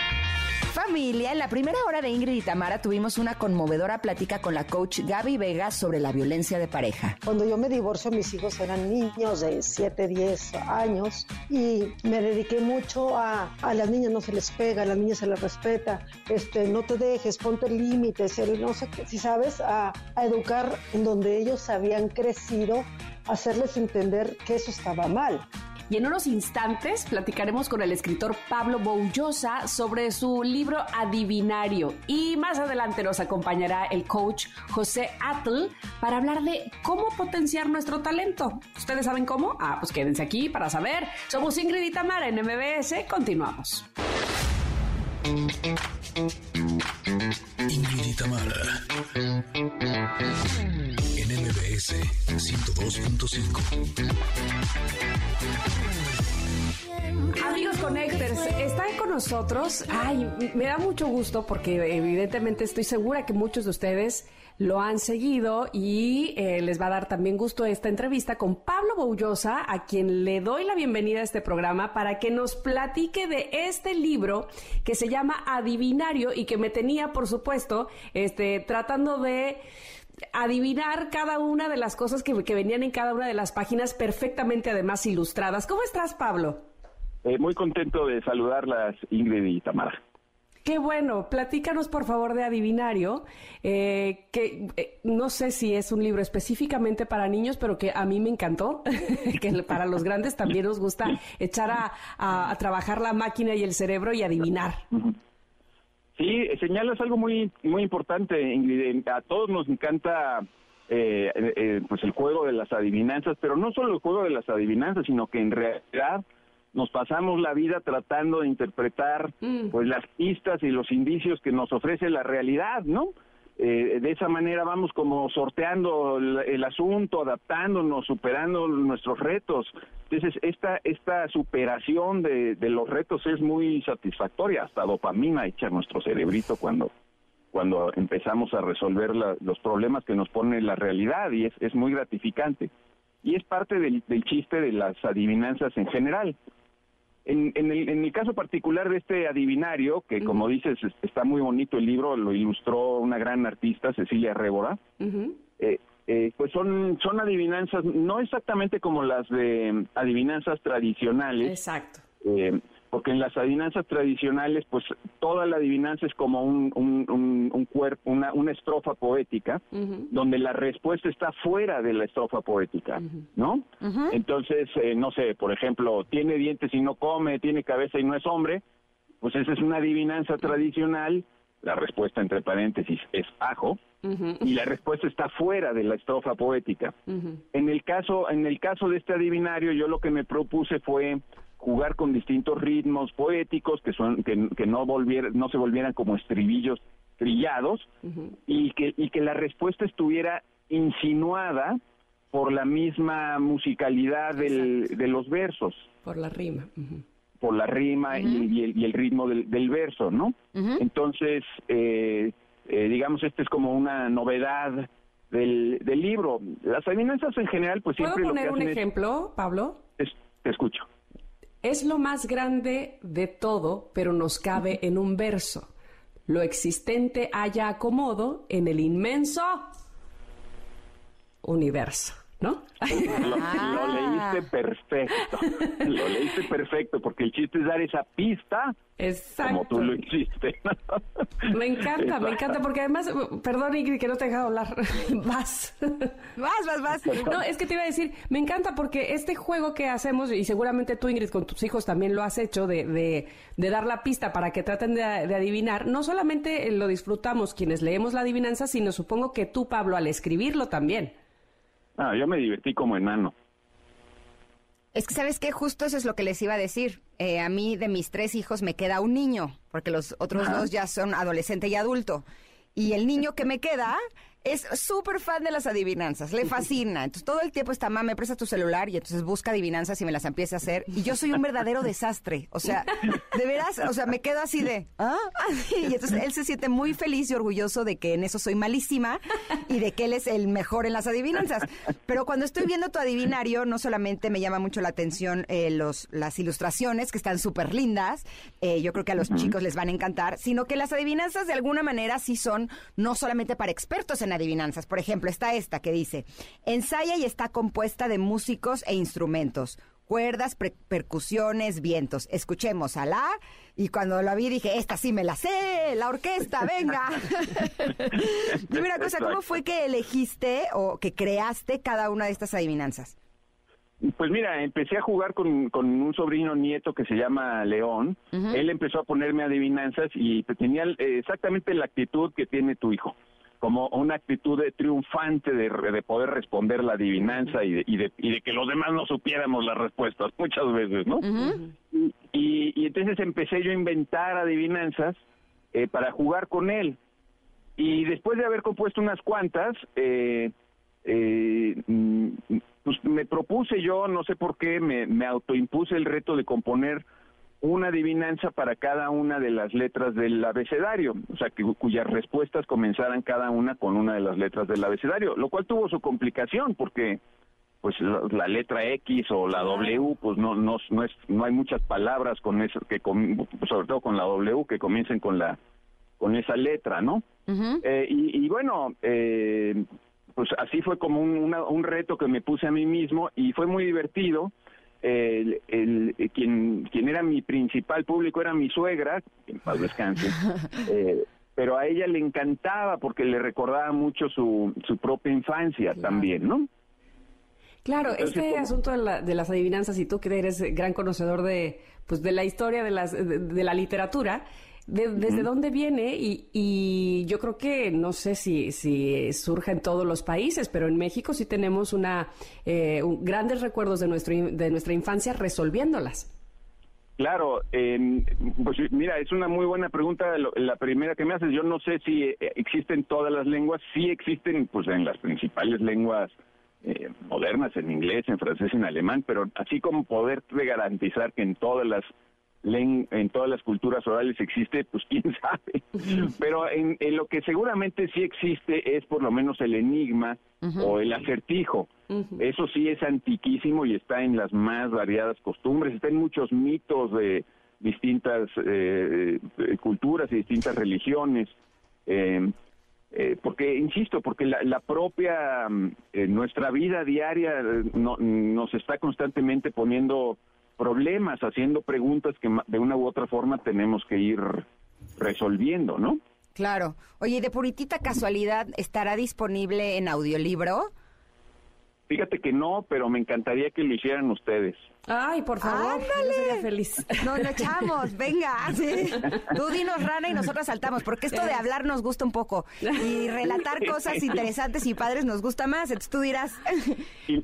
Familia, en la primera hora de Ingrid y Tamara tuvimos una conmovedora plática con la coach Gaby Vega sobre la violencia de pareja. Cuando yo me divorcio, mis hijos eran niños de 7, 10 años y me dediqué mucho a, a las niñas no se les pega, a las niñas se les respeta, este, no te dejes, ponte límites, no sé qué, si sabes, a, a educar en donde ellos habían crecido, hacerles entender que eso estaba mal. Y en unos instantes platicaremos con el escritor Pablo Boullosa sobre su libro Adivinario. Y más adelante nos acompañará el coach José Atl para hablar de cómo potenciar nuestro talento. ¿Ustedes saben cómo? Ah, pues quédense aquí para saber. Somos Ingrid y Tamara en MBS. Continuamos. Ingrid y Tamara MBS 102.5. Amigos Connectors, están con nosotros. Ay, me da mucho gusto porque evidentemente estoy segura que muchos de ustedes lo han seguido y eh, les va a dar también gusto esta entrevista con Pablo Boullosa, a quien le doy la bienvenida a este programa para que nos platique de este libro que se llama Adivinario y que me tenía, por supuesto, este, tratando de adivinar cada una de las cosas que, que venían en cada una de las páginas perfectamente además ilustradas. ¿Cómo estás, Pablo? Eh, muy contento de saludarlas, Ingrid y Tamara. Qué bueno, platícanos por favor de Adivinario, eh, que eh, no sé si es un libro específicamente para niños, pero que a mí me encantó, que para los grandes también nos gusta echar a, trabajar la máquina y el cerebro y adivinar. Sí, señalas algo muy muy importante, Ingrid. A todos nos encanta eh, eh, pues el juego de las adivinanzas, pero no solo el juego de las adivinanzas, sino que en realidad nos pasamos la vida tratando de interpretar Mm. pues las pistas y los indicios que nos ofrece la realidad, ¿no? Eh, de esa manera vamos como sorteando el, asunto, adaptándonos, superando nuestros retos. Entonces, esta, esta superación de, de los retos es muy satisfactoria, hasta dopamina echa nuestro cerebrito cuando, cuando empezamos a resolver la- los problemas que nos pone la realidad y es, es muy gratificante. Y es parte del, del chiste de las adivinanzas en general. En, en el, en el caso particular de este adivinario, que como dices, es- está muy bonito el libro, lo ilustró una gran artista, Cecilia Révora, Ujú. eh, eh, pues son, son adivinanzas, no exactamente como las de adivinanzas tradicionales, Exacto. eh, porque en las adivinanzas tradicionales, pues toda la adivinanza es como un, un, un, un cuerpo, una, una estrofa poética, donde la respuesta está fuera de la estrofa poética, ¿no? Entonces, eh, no sé, por ejemplo, tiene dientes y no come, tiene cabeza y no es hombre, pues esa es una adivinanza tradicional, la respuesta entre paréntesis es ajo, y la respuesta está fuera de la estrofa poética. En el caso, en el caso de este adivinario, yo lo que me propuse fue jugar con distintos ritmos poéticos que son que, que no volvier, no se volvieran como estribillos trillados y que y que la respuesta estuviera insinuada por la misma musicalidad del- de los versos Por la rima. Por la rima y, y el, y el ritmo del, del verso, ¿no? Entonces, eh, eh, digamos, esta es como una novedad del, del libro. Las adivinanzas en general, pues ¿Puedo siempre lo que poner un es- ejemplo, Pablo? es- te escucho. Es lo más grande de todo, pero nos cabe en un verso. Lo existente haya acomodo en el inmenso universo, ¿no? Lo, Ah. lo leíste perfecto. Lo leíste perfecto, porque el chiste es dar esa pista Exacto. como tú lo hiciste. Me encanta, me encanta, porque además, perdón Ingrid que no te he dejado hablar, vas. Vas, vas, vas. No, es que te iba a decir, me encanta porque este juego que hacemos, y seguramente tú Ingrid con tus hijos también lo has hecho, de, de, de dar la pista para que traten de, de adivinar, no solamente eh, lo disfrutamos quienes leemos la adivinanza, sino supongo que tú Pablo al escribirlo también. Ah, yo me divertí como enano. Es que, ¿sabes qué? Justo eso es lo que les iba a decir. Eh, a mí, de mis tres hijos, me queda un niño, porque los otros dos ya son adolescente y adulto. Y el niño que me queda es súper fan de las adivinanzas, le fascina. Entonces, todo el tiempo está, mamá, me presta tu celular y entonces busca adivinanzas y me las empieza a hacer. Y yo soy un verdadero desastre. O sea, de veras, o sea, me quedo así de, ¿ah? Así. Y entonces él se siente muy feliz y orgulloso de que en eso soy malísima y de que él es el mejor en las adivinanzas. Pero cuando estoy viendo tu adivinario, no solamente me llama mucho la atención eh, los, las ilustraciones, que están súper lindas, eh, yo creo que a los chicos les van a encantar, sino que las adivinanzas de alguna manera sí son no solamente para expertos en adivinanzas. Por ejemplo, está esta que dice, ensaya y está compuesta de músicos e instrumentos. Cuerdas, percusiones, vientos. Escuchemos a la. Y cuando la vi dije, esta sí me la sé, la orquesta, venga. Dime una cosa, ¿cómo fue que elegiste o que creaste cada una de estas adivinanzas? Pues mira, empecé a jugar con, con un sobrino nieto que se llama León. Él empezó a ponerme adivinanzas y tenía eh, exactamente la actitud que tiene tu hijo, como una actitud de triunfante de, de poder responder la adivinanza y de, y, de, y de que los demás no supiéramos las respuestas muchas veces, ¿no? y, y entonces empecé yo a inventar adivinanzas eh, para jugar con él. Y después de haber compuesto unas cuantas, eh, eh, mm, pues me propuse yo, no sé por qué, me, me autoimpuse el reto de componer una adivinanza para cada una de las letras del abecedario, o sea, que, cuyas respuestas comenzaran cada una con una de las letras del abecedario, lo cual tuvo su complicación porque pues la, la letra X o la W, pues no no no es no hay muchas palabras con eso que sobre todo con la W que comiencen con la con esa letra, ¿no? Eh, y, y bueno, eh, pues así fue como un, una- un reto que me puse a mí mismo y fue muy divertido. El, el- eh, quien, quien era mi principal público era mi suegra, en paz descanse, eh, pero a ella le encantaba porque le recordaba mucho su, su propia infancia también, ¿no? Claro, Entonces, este asunto de, la- de las adivinanzas, y tú que eres gran conocedor de, pues, de la historia de, las, de, de la literatura, desde dónde viene y, yo creo que no sé si, si surge en todos los países, pero en México sí tenemos una eh, grandes recuerdos de, nuestro, de nuestra infancia resolviéndolas. Claro, pues mira, es una muy buena pregunta la primera que me haces. Yo no sé si eh, existen todas las lenguas, sí existen pues en las principales lenguas eh, modernas, en inglés, en francés, en alemán, pero así como poder garantizar que en todas las en todas las culturas orales existe, pues quién sabe. Pero en, lo que seguramente sí existe es por lo menos el enigma o el acertijo. Eso sí es antiquísimo y está en las más variadas costumbres, está en muchos mitos de distintas eh, culturas y distintas religiones. Eh, eh, porque, insisto, porque la, propia, nuestra vida diaria nos está constantemente poniendo problemas, haciendo preguntas que de una u otra forma tenemos que ir resolviendo, ¿no? Claro. Oye, de puritita casualidad, ¿estará disponible en audiolibro? Fíjate que no, pero me encantaría que lo hicieran ustedes. Ay, por favor, Ándale. sería feliz. Nos lo echamos, venga. Sí. Tú dinos rana y nosotros saltamos, porque esto de hablar nos gusta un poco y relatar cosas interesantes y padres nos gusta más. Entonces tú dirás.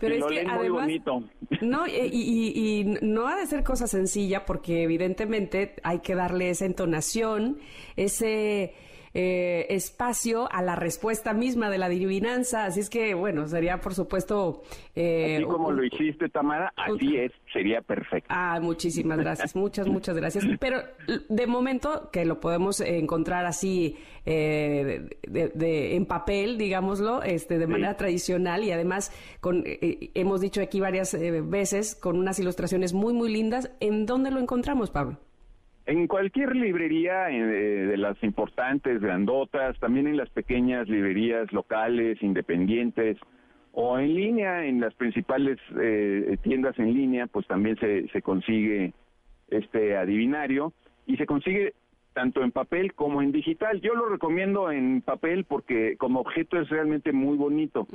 pero es que muy bonito. No, y, y, y, no ha de ser cosa sencilla, porque evidentemente hay que darle esa entonación, ese eh, espacio a la respuesta misma de la adivinanza. Así es que, bueno, sería por supuesto... Eh, así como lo hiciste, Tamara, así es, sería perfecto. Ah, muchísimas gracias, muchas, muchas gracias. Pero de momento que lo podemos encontrar así eh, de, en papel, digámoslo, este, de manera tradicional y además con, eh, hemos dicho aquí varias veces con unas ilustraciones muy, muy lindas. ¿En dónde lo encontramos, Pablo? En cualquier librería eh, de las importantes, grandotas, también en las pequeñas librerías locales, independientes, o en línea, en las principales eh, tiendas en línea, pues también se, se consigue este adivinario y se consigue tanto en papel como en digital. Yo lo recomiendo en papel porque como objeto es realmente muy bonito,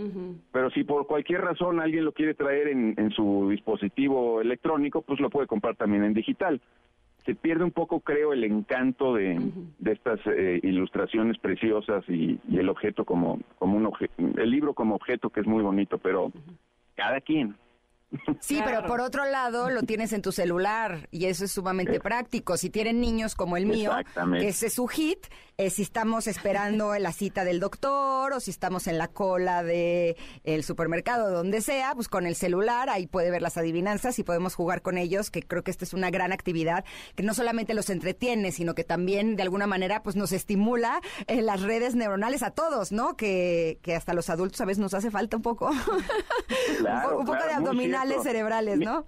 pero si por cualquier razón alguien lo quiere traer en, en, su dispositivo electrónico, pues lo puede comprar también en digital se pierde un poco, creo, el encanto de, estas eh, ilustraciones preciosas y, el objeto como, como un objeto, el libro como objeto que es muy bonito, pero cada quien. Sí, pero por otro lado lo tienes en tu celular y eso es sumamente práctico. Si tienen niños como el mío, que ese es su hit, eh, si estamos esperando la cita del doctor o si estamos en la cola del el supermercado, donde sea, pues con el celular ahí puede ver las adivinanzas y podemos jugar con ellos, que creo que esta es una gran actividad que no solamente los entretiene, sino que también de alguna manera pues nos estimula en las redes neuronales a todos, ¿no? Que, que hasta los adultos a veces nos hace falta un poco, un, poco de abdominal cerebrales, ¿no?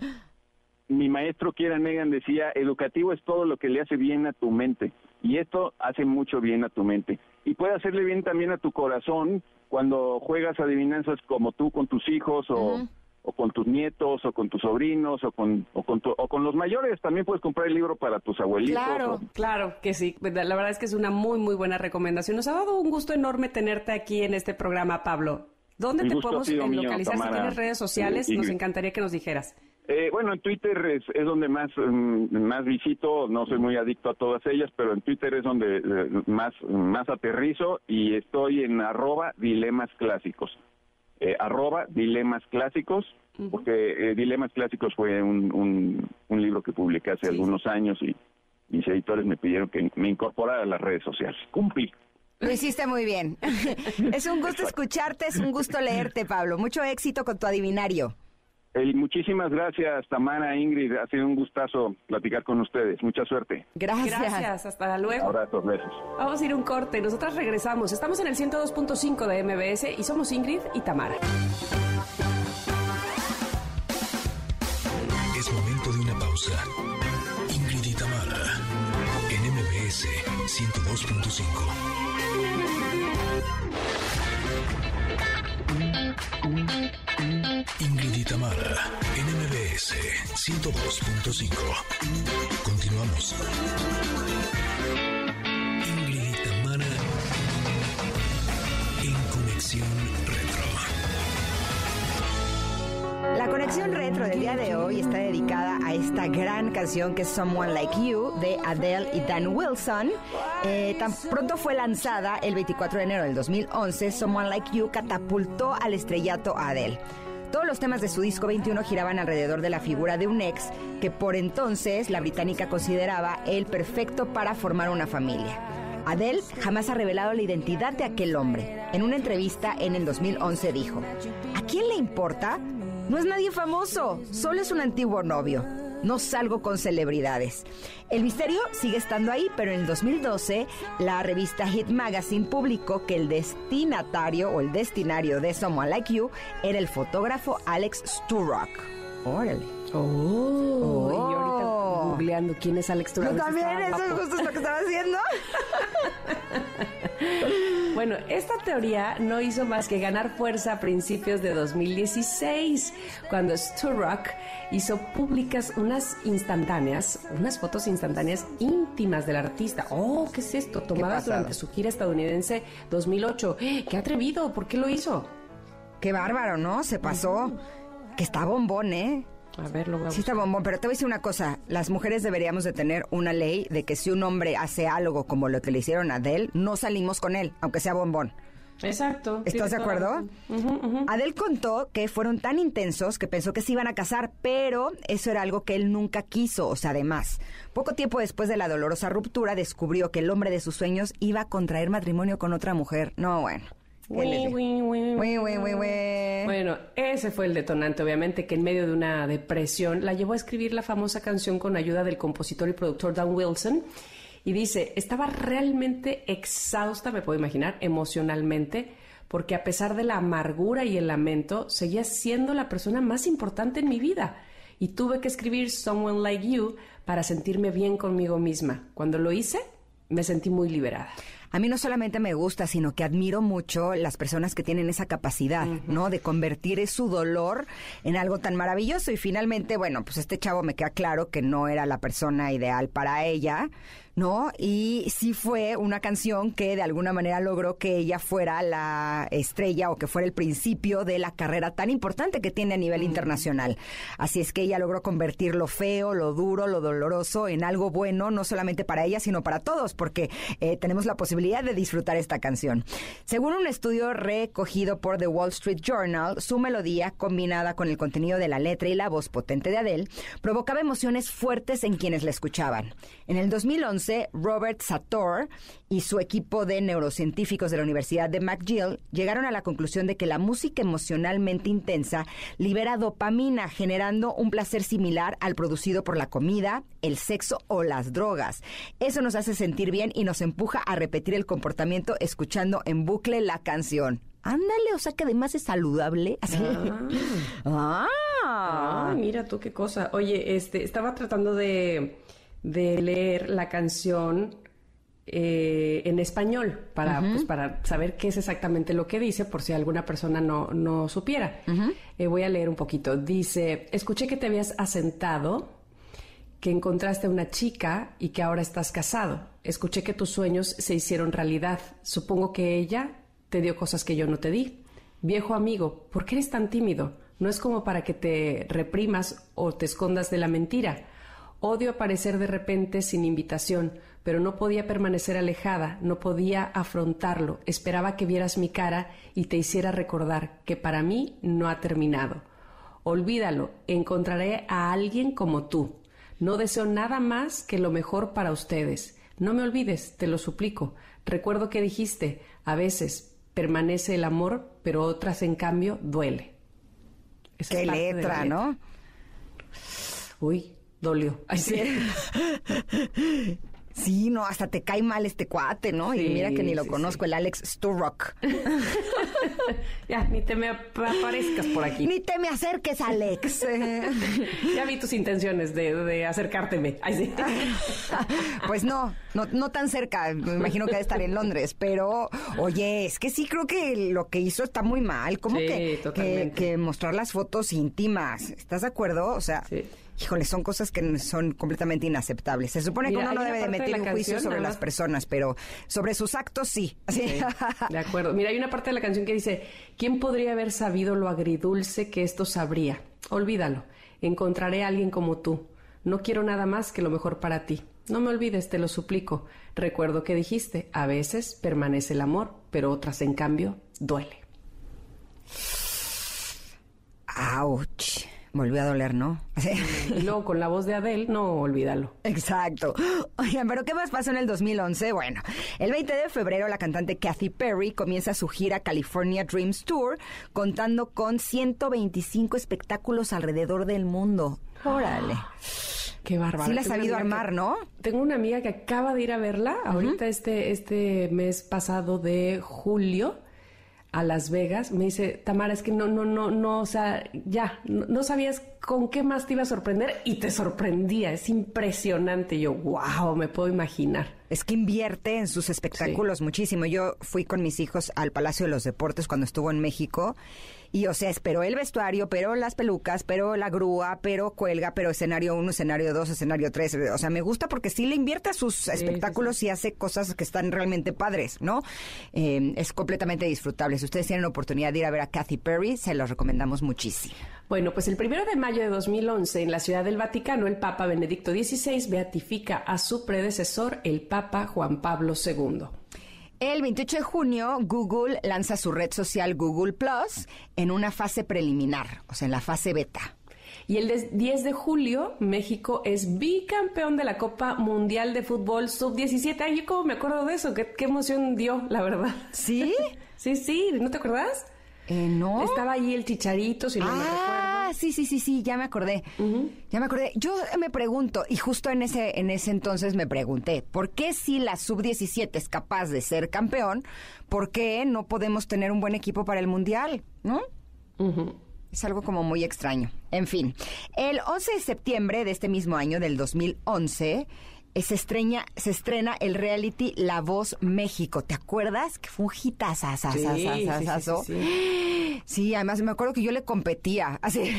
Mi, maestro Kiera Negan decía, educativo es todo lo que le hace bien a tu mente. Y esto hace mucho bien a tu mente. Y puede hacerle bien también a tu corazón cuando juegas adivinanzas como tú con tus hijos o, con tus nietos o con tus sobrinos o con, o con, o con los mayores. También puedes comprar el libro para tus abuelitos. Claro, claro que sí. La verdad es que es una muy, muy buena recomendación. Nos ha dado un gusto enorme tenerte aquí en este programa, Pablo. ¿Dónde te podemos localizar? si tienes redes sociales, nos encantaría que nos dijeras. Eh, bueno, en Twitter es, donde más, mm, más visito, no soy muy adicto a todas ellas, pero en Twitter es donde eh, más, más aterrizo y estoy en arroba dilemas clásicos. Eh, arroba dilemas clásicos, porque Dilemas clásicos fue un, un, libro que publiqué hace algunos años y mis editores me pidieron que me incorporara a las redes sociales. Cumplí. Lo hiciste muy bien. es un gusto escucharte, es un gusto leerte, Pablo. Mucho éxito con tu adivinario. muchísimas gracias, Tamara, Ingrid. Ha sido un gustazo platicar con ustedes. Mucha suerte. Gracias. Gracias. Hasta luego. Abrazos, besos. Vamos a ir un corte. Nosotras regresamos. Estamos en el 102.5 de MBS y somos Ingrid y Tamara. Es momento de una pausa. Ingrid y Tamara en MBS 102.5. Ingrid y Tamara, NMBS 102.5. Continuamos. Ingrid y Tamara en Conexión Retro. La conexión retro del día de hoy está dedicada a esta gran canción que es Someone Like You de Adele y Dan Wilson. Eh, tan pronto fue lanzada el 24 de enero del 2011, Someone Like You catapultó al estrellato a Adele. Todos los temas de su disco 21 giraban alrededor de la figura de un ex que por entonces la británica consideraba el perfecto para formar una familia. Adele jamás ha revelado la identidad de aquel hombre. En una entrevista en el 2011 dijo, ¿a quién le importa? No es nadie famoso, solo es un antiguo novio. No salgo con celebridades. El misterio sigue estando ahí, pero en el 2012 la revista Hit Magazine publicó que el destinatario o el destinario de Someone Like You era el fotógrafo Alex Sturrock. Órale. Oh, y yo ahorita googleando quién es Alex Turner. Yo también, eso es justo lo que estaba haciendo. Bueno, esta teoría no hizo más que ganar fuerza a principios de 2016, cuando Sturrock hizo públicas unas instantáneas, unas fotos instantáneas íntimas del artista. Oh, ¿qué es esto? Tomadas durante su gira estadounidense 2008. ¡Eh, ¡Qué atrevido! ¿Por qué lo hizo? Qué bárbaro, ¿no? Se pasó. Que está bombón, ¿eh? A ver, lo voy a Sí está bombón, pero te voy a decir una cosa. Las mujeres deberíamos de tener una ley de que si un hombre hace algo como lo que le hicieron a Adele, no salimos con él, aunque sea bombón. Exacto. ¿Estás de acuerdo? Adele contó que fueron tan intensos que pensó que se iban a casar, pero eso era algo que él nunca quiso. O sea, además, poco tiempo después de la dolorosa ruptura, descubrió que el hombre de sus sueños iba a contraer matrimonio con otra mujer. No, bueno. Uy, uy, uy. Bueno, ese fue el detonante, obviamente, que en medio de una depresión la llevó a escribir la famosa canción con ayuda del compositor y productor Dan Wilson. Y dice, estaba realmente exhausta, me puedo imaginar, emocionalmente, porque a pesar de la amargura y el lamento, seguía siendo la persona más importante en mi vida. Y tuve que escribir Someone Like You para sentirme bien conmigo misma. Cuando lo hice, me sentí muy liberada. A mí no solamente me gusta, sino que admiro mucho las personas que tienen esa capacidad, ¿no? De convertir su dolor en algo tan maravilloso. Y finalmente, bueno, pues este chavo me queda claro que no era la persona ideal para ella, ¿no? Y sí fue una canción que de alguna manera logró que ella fuera la estrella o que fuera el principio de la carrera tan importante que tiene a nivel internacional. Así es que ella logró convertir lo feo, lo duro, lo doloroso en algo bueno, no solamente para ella, sino para todos, porque eh, tenemos la posibilidad de disfrutar esta canción. Según un estudio recogido por The Wall Street Journal, su melodía, combinada con el contenido de la letra y la voz potente de Adele, provocaba emociones fuertes en quienes la escuchaban. En el 2011, Robert Sator y su equipo de neurocientíficos de la Universidad de McGill llegaron a la conclusión de que la música emocionalmente intensa libera dopamina, generando un placer similar al producido por la comida, el sexo o las drogas. Eso nos hace sentir bien y nos empuja a repetir el comportamiento escuchando en bucle la canción. Ándale, o sea que además es saludable. Así. Ah. Ah, mira tú qué cosa. Oye, este, estaba tratando de, de leer la canción eh, en español para, pues, para saber qué es exactamente lo que dice, por si alguna persona no, no supiera. Eh, voy a leer un poquito. Dice, escuché que te habías asentado, que encontraste a una chica y que ahora estás casado. Escuché que tus sueños se hicieron realidad. Supongo que ella te dio cosas que yo no te di. Viejo amigo, ¿por qué eres tan tímido? No es como para que te reprimas o te escondas de la mentira. Odio aparecer de repente sin invitación, pero no podía permanecer alejada, no podía afrontarlo. Esperaba que vieras mi cara y te hiciera recordar que para mí no ha terminado. Olvídalo, encontraré a alguien como tú. No deseo nada más que lo mejor para ustedes. No me olvides, te lo suplico. Recuerdo que dijiste, a veces permanece el amor, pero otras en cambio duele. Esa Qué letra, ¿no? Uy, dolió. Ay, sí. Sí, no, hasta te cae mal este cuate, ¿no? y mira que ni lo sí, conozco, el Alex Sturrock. ya, ni te me ap- aparezcas por aquí. Ni te me acerques, Alex. ya vi tus intenciones de, de acercárteme. Ay, sí. pues no, no, no tan cerca. Me imagino que ha de estar en Londres. Pero, oye, es que sí creo que lo que hizo está muy mal. ¿Cómo que, que mostrar las fotos íntimas? ¿Estás de acuerdo? O sea, Sí. Híjole, son cosas que son completamente inaceptables. Se supone Mira, que uno no debe de de meter un juicio sobre las personas, pero sobre sus actos sí. Sí, de acuerdo. Mira, hay una parte de la canción que dice, ¿quién podría haber sabido lo agridulce que esto sabría? Olvídalo. Encontraré a alguien como tú. No quiero nada más que lo mejor para ti. No me olvides, te lo suplico. Recuerdo que dijiste, a veces permanece el amor, pero otras, en cambio, duele. ¡Auch! Volvió a doler, ¿no? Luego con la voz de Adele, no olvídalo. Exacto. Oigan, pero ¿qué más pasó en el 2011? Bueno, el 20 de febrero la cantante Kathy Perry comienza su gira California Dreams Tour, contando con 125 espectáculos alrededor del mundo. Órale. Qué bárbaro. Sí la ha Tengo una sabido armar, que- ¿no? Tengo una amiga que acaba de ir a verla ahorita este, este mes pasado de julio a Las Vegas. Me dice, Tamara, es que no, no, no, no, o sea, ya, no, no sabías con qué más te iba a sorprender y te sorprendía. Es impresionante. Yo, wow, me puedo imaginar. Es que invierte en sus espectáculos muchísimo. Yo fui con mis hijos al Palacio de los Deportes cuando estuvo en México y, o sea, esperó el vestuario, pero las pelucas, pero la grúa, pero cuelga, pero escenario 1, escenario 2, escenario 3. O sea, me gusta porque sí le invierte a sus espectáculos y hace cosas que están realmente padres, ¿no? Eh, es completamente disfrutable. Si ustedes tienen la oportunidad de ir a ver a Kathy Perry, se los recomendamos muchísimo. Bueno, pues el primero de mayo de 2011, en la Ciudad del Vaticano, el Papa Benedicto XVI beatifica a su predecesor, el Papa Juan Pablo II. El 28 de junio, Google lanza su red social Google Plus en una fase preliminar, o sea, en la fase beta. Y el des- 10 de julio, México es bicampeón de la Copa Mundial de Fútbol Sub-17. Ay, yo cómo me acuerdo de eso, qué, qué emoción dio, la verdad. ¿Sí? Sí, sí, ¿no te acuerdas? Eh, no. Estaba ahí el chicharito, si no me Ah, recuerdo. sí, sí, sí, sí, ya me acordé. Ya me acordé. Yo me pregunto, y justo en ese, en ese entonces me pregunté, ¿por qué si la sub-17 es capaz de ser campeón, por qué no podemos tener un buen equipo para el Mundial? ¿No? Es algo como muy extraño. En fin, el 11 de septiembre de este mismo año, del 2011, eh, se, estreña, se estrena el reality La Voz México. ¿Te acuerdas? Que fue un hitazazazazazazo. Sí, sí, sí, sí, además me acuerdo que yo le competía. Así,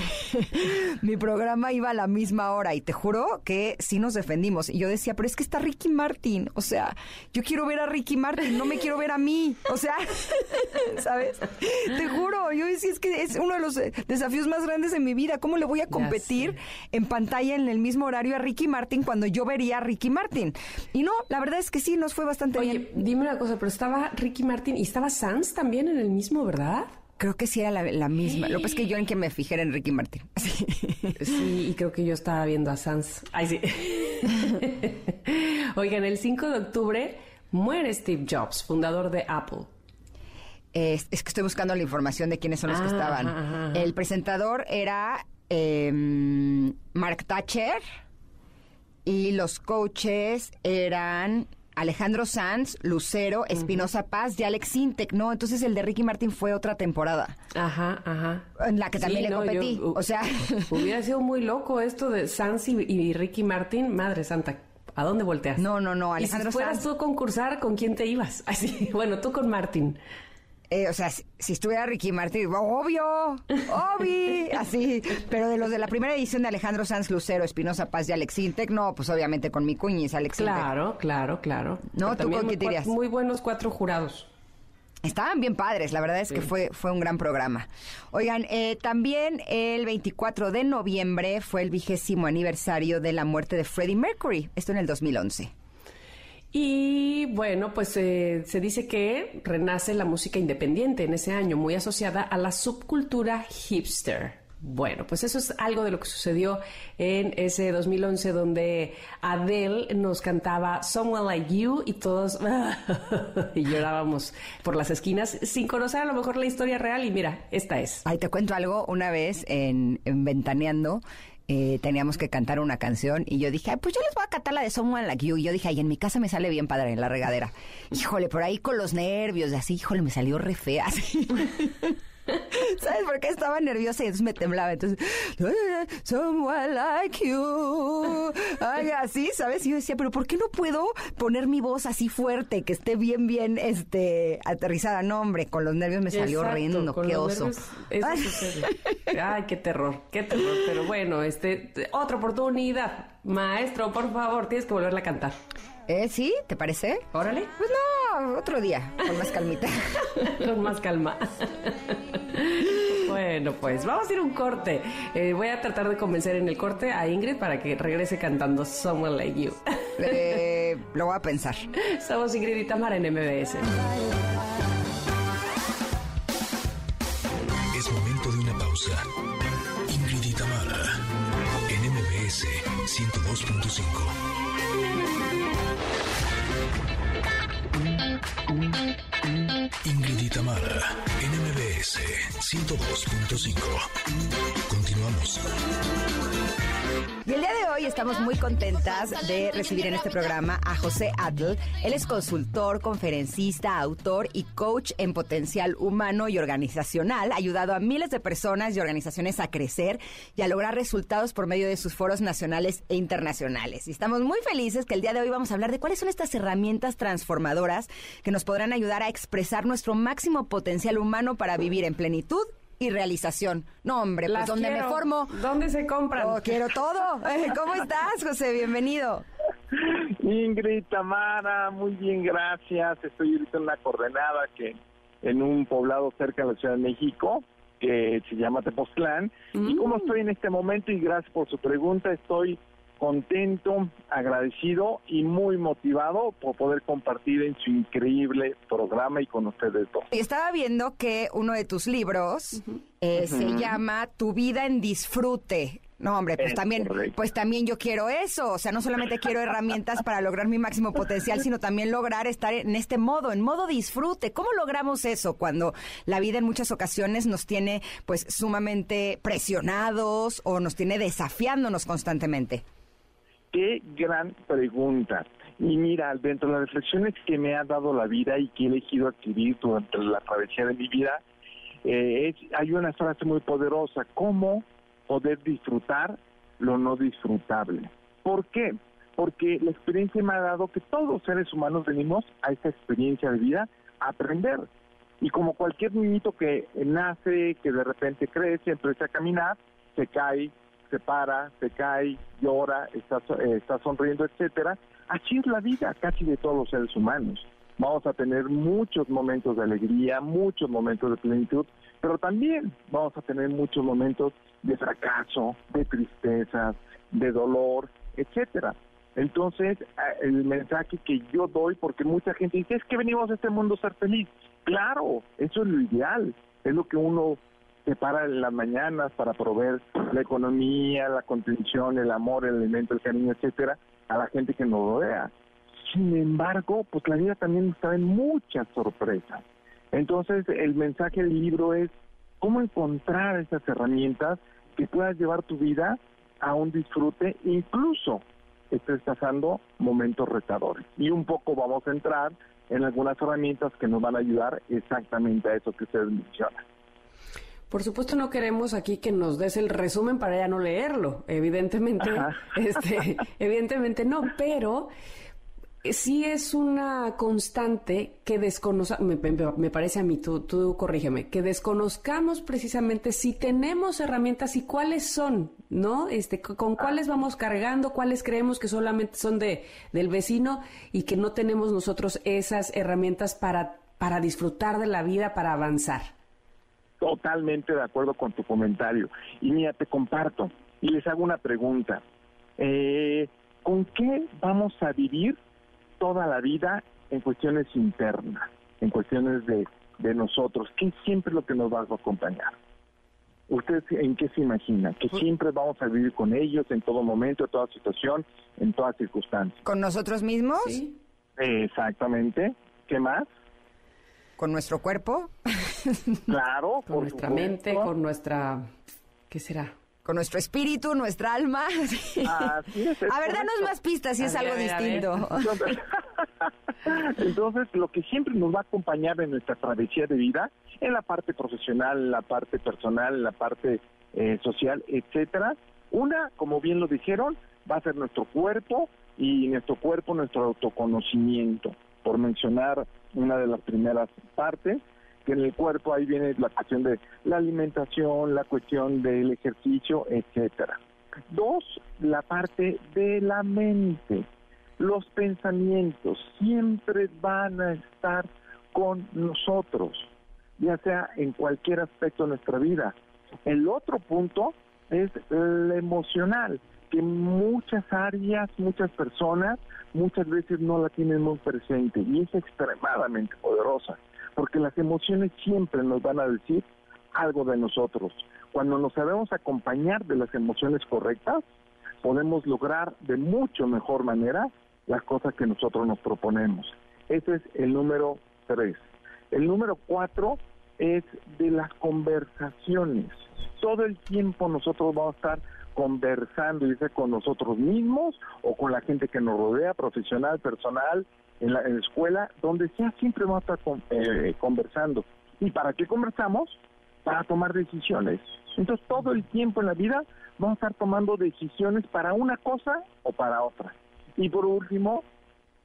mi programa iba a la misma hora y te juro que sí nos defendimos. Y yo decía, pero es que está Ricky Martin. O sea, yo quiero ver a Ricky Martin, no me quiero ver a mí. O sea, ¿sabes? Te juro, yo decía, es que es uno de los eh, desafíos más grandes de mi vida. ¿Cómo le voy a competir en pantalla en el mismo horario a Ricky Martin cuando yo vería a Ricky Martin? Y no, la verdad es que sí, nos fue bastante Oye, bien. dime una cosa, pero estaba Ricky Martin y estaba Sans también en el mismo, ¿verdad? Creo que sí era la, la misma. Lo que es que yo en que me fijé en Ricky Martin. Sí. Sí, y creo que yo estaba viendo a Sans. Ay, sí. Oigan, el 5 de octubre muere Steve Jobs, fundador de Apple. Es, es que estoy buscando la información de quiénes son los que Ah, estaban. ajá, ajá, ajá. El presentador era em, Mark Thatcher y los coaches eran Alejandro Sanz, Lucero, Espinosa Paz y Alex Sintek, ¿no? Entonces el de Ricky Martin fue otra temporada Ajá, ajá. en la que también le no, competí. yo, o sea, hubiera sido muy loco esto de Sans y, y Ricky Martin. Madre santa, ¿a dónde volteas? no, no, no, y Alejandro si fueras Sanz. tú a concursar, ¿con quién te ibas? Así, bueno, tú con Martin. Eh, o sea, si, si estuviera Ricky Martin, obvio, obvio, así. Pero de los de la primera edición de Alejandro Sanz, Lucero, Espinosa Paz y Alex Intec, no, pues obviamente con mi cuñis, Alex Intec. Claro, claro, claro. No, Pero ¿tú con muy quién te cua- irías? Muy buenos cuatro jurados. Estaban bien padres, la verdad es que fue, fue un gran programa. Oigan, eh, también el 24 de noviembre fue el vigésimo aniversario de la muerte de Freddie Mercury, esto en el 2011. Y bueno, pues eh, se dice que renace la música independiente en ese año, muy asociada a la subcultura hipster. Bueno, pues eso es algo de lo que sucedió en ese 2011 donde Adele nos cantaba Someone Like You y todos y llorábamos por las esquinas sin conocer a lo mejor la historia real y mira, esta es. Ay, te cuento algo, una vez en, en Ventaneando eh, teníamos que cantar una canción y yo dije, "Ay, pues yo les voy a cantar la de Someone Like You. Y yo dije, ay, en mi casa me sale bien padre en la regadera. Híjole, por ahí con los nervios, así, híjole, me salió re fea. así. ¿Sabes por qué estaba nerviosa y entonces me temblaba? Entonces, someone like you. Ay, así, ¿sabes? Y yo decía, pero ¿por qué no puedo poner mi voz así fuerte, que esté bien, bien, este, aterrizada? No, hombre, con los nervios me salió Exacto, horrendo, con qué los oso. nervios eso Ay. Ay, qué terror, qué terror. Pero bueno, este, otra oportunidad. Maestro, por favor, tienes que volverla a cantar. ¿Eh? ¿Sí? ¿Te parece? Órale. Pues no, otro día, con más calmita. Con más calma. bueno. Bueno, pues vamos a ir un corte. Eh, voy a tratar de convencer en el corte a Ingrid para que regrese cantando Someone Like You. Eh, lo voy a pensar. Somos Ingrid y Tamara en MBS. Es momento de una pausa. Ingrid y Tamara en MBS 102.5. Ingrid y Tamara en MBS 102.5. Continuamos. Y el día de hoy estamos muy contentas de recibir en este programa a José Atl. Él es consultor, conferencista, autor y coach en potencial humano y organizacional, ayudado a miles de personas y organizaciones a crecer y a lograr resultados por medio de sus foros nacionales e internacionales. Y estamos muy felices que el día de hoy vamos a hablar de cuáles son estas herramientas transformadoras que nos podrán ayudar a expresar nuestro máximo potencial humano para vivir en plenitud y realización. No, hombre, pues donde me formo. ¿Dónde se compran? Oh, quiero todo. ¿Cómo estás, José? Bienvenido. Ingrid, Tamara, muy bien, gracias. Estoy ahorita en una coordenada que en un poblado cerca de la Ciudad de México que se llama Tepoztlán. Y como estoy en este momento, y gracias por su pregunta, estoy contento, agradecido y muy motivado por poder compartir en su increíble programa y con ustedes dos. Y estaba viendo que uno de tus libros eh, se llama Tu vida en disfrute. No, hombre, pues Es también, correcto. pues también yo quiero eso. O sea, no solamente quiero herramientas para lograr mi máximo potencial, sino también lograr estar en este modo, en modo disfrute. ¿Cómo logramos eso cuando la vida en muchas ocasiones nos tiene, pues, sumamente presionados o nos tiene desafiándonos constantemente? Qué gran pregunta. Y mira, dentro de las reflexiones que me ha dado la vida y que he elegido adquirir durante la travesía de mi vida, eh, es- hay una frase muy poderosa, ¿cómo poder disfrutar lo no disfrutable? ¿Por qué? Porque la experiencia me ha dado que todos seres humanos venimos a esta experiencia de vida a aprender. Y como cualquier niñito que nace, que de repente crece, empieza a caminar, se cae, se para, se cae, llora, está, eh, está sonriendo, etcétera. Así es la vida casi de todos los seres humanos. Vamos a tener muchos momentos de alegría, muchos momentos de plenitud, pero también vamos a tener muchos momentos de fracaso, de tristeza, de dolor, etcétera. Entonces, eh, el mensaje que yo doy, porque mucha gente dice, es que venimos a este mundo a ser feliz. Claro, eso es lo ideal, es lo que uno se para en las mañanas para proveer la economía, la contención, el amor, el alimento, el cariño, etcétera, a la gente que nos rodea. Sin embargo, pues la vida también nos trae muchas sorpresas. Entonces, el mensaje del libro es cómo encontrar esas herramientas que puedas llevar tu vida a un disfrute, incluso estés pasando momentos retadores. Y un poco vamos a entrar en algunas herramientas que nos van a ayudar exactamente a eso que ustedes mencionan. Por supuesto no queremos aquí que nos des el resumen para ya no leerlo, evidentemente, Ajá. este, evidentemente no, pero sí es una constante que desconoce, me, me- parece a mí, tú, tú corrígeme, que desconozcamos precisamente si tenemos herramientas y cuáles son, ¿no? Este, con cuáles vamos cargando, cuáles creemos que solamente son de del vecino y que no tenemos nosotros esas herramientas para para disfrutar de la vida, para avanzar. Totalmente de acuerdo con tu comentario. Y mira, te comparto y les hago una pregunta. Eh, ¿Con qué vamos a vivir toda la vida en cuestiones internas, en cuestiones de, de nosotros? ¿Qué es siempre lo que nos va a acompañar? ¿Ustedes en qué se imagina? ¿Que siempre vamos a vivir con ellos en todo momento, en toda situación, en todas circunstancias? ¿Con nosotros mismos? ¿Sí? Exactamente. ¿Qué más? ¿Con nuestro cuerpo? Claro, Con por nuestra supuesto. mente, con nuestra... ¿Qué será? ¿Con nuestro espíritu, nuestra alma? Sí. Así es, es a ver, danos correcto. más pistas si A es ver, algo ver, distinto. Entonces, lo que siempre nos va a acompañar en nuestra travesía de vida, en la parte profesional, la parte personal, la parte eh, social, etcétera, una, como bien lo dijeron, va a ser nuestro cuerpo y nuestro cuerpo, nuestro autoconocimiento, por mencionar una de las primeras partes, que en el cuerpo ahí viene la cuestión de la alimentación, la cuestión del ejercicio, etcétera. Dos, la parte de la mente. Los pensamientos siempre van a estar con nosotros, ya sea en cualquier aspecto de nuestra vida. El otro punto es el emocional, que muchas áreas, muchas personas, muchas veces no la tienen muy presente y es extremadamente poderosa, porque las emociones siempre nos van a decir algo de nosotros. Cuando nos sabemos acompañar de las emociones correctas, podemos lograr de mucho mejor manera las cosas que nosotros nos proponemos. Ese es el número tres. El número cuatro es de las conversaciones. Todo el tiempo nosotros vamos a estar conversando, dice, con nosotros mismos o con la gente que nos rodea, profesional, personal, en la, escuela, donde sea, siempre vamos a estar eh, conversando. ¿Y para qué conversamos? Para tomar decisiones. Entonces, todo el tiempo en la vida vamos a estar tomando decisiones para una cosa o para otra. Y por último,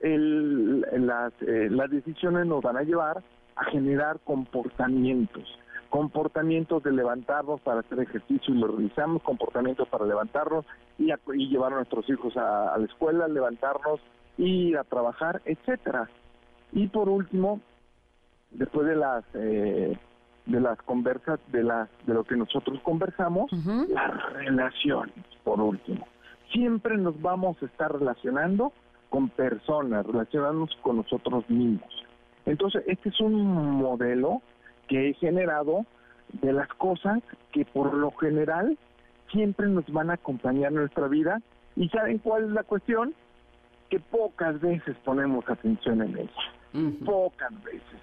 el, las, eh, las decisiones nos van a llevar a generar comportamientos comportamientos de levantarnos para hacer ejercicio y lo realizamos, comportamientos para levantarnos y, y llevar a nuestros hijos a, la escuela, levantarnos, ir a trabajar, etcétera. Y por último, después de las eh, de las conversas, de las de lo que nosotros conversamos, las relaciones, por último. Siempre nos vamos a estar relacionando con personas, relacionándonos con nosotros mismos. Entonces, este es un modelo que he generado de las cosas que por lo general siempre nos van a acompañar en nuestra vida. ¿Y saben cuál es la cuestión? Que pocas veces ponemos atención en ellas. Pocas veces.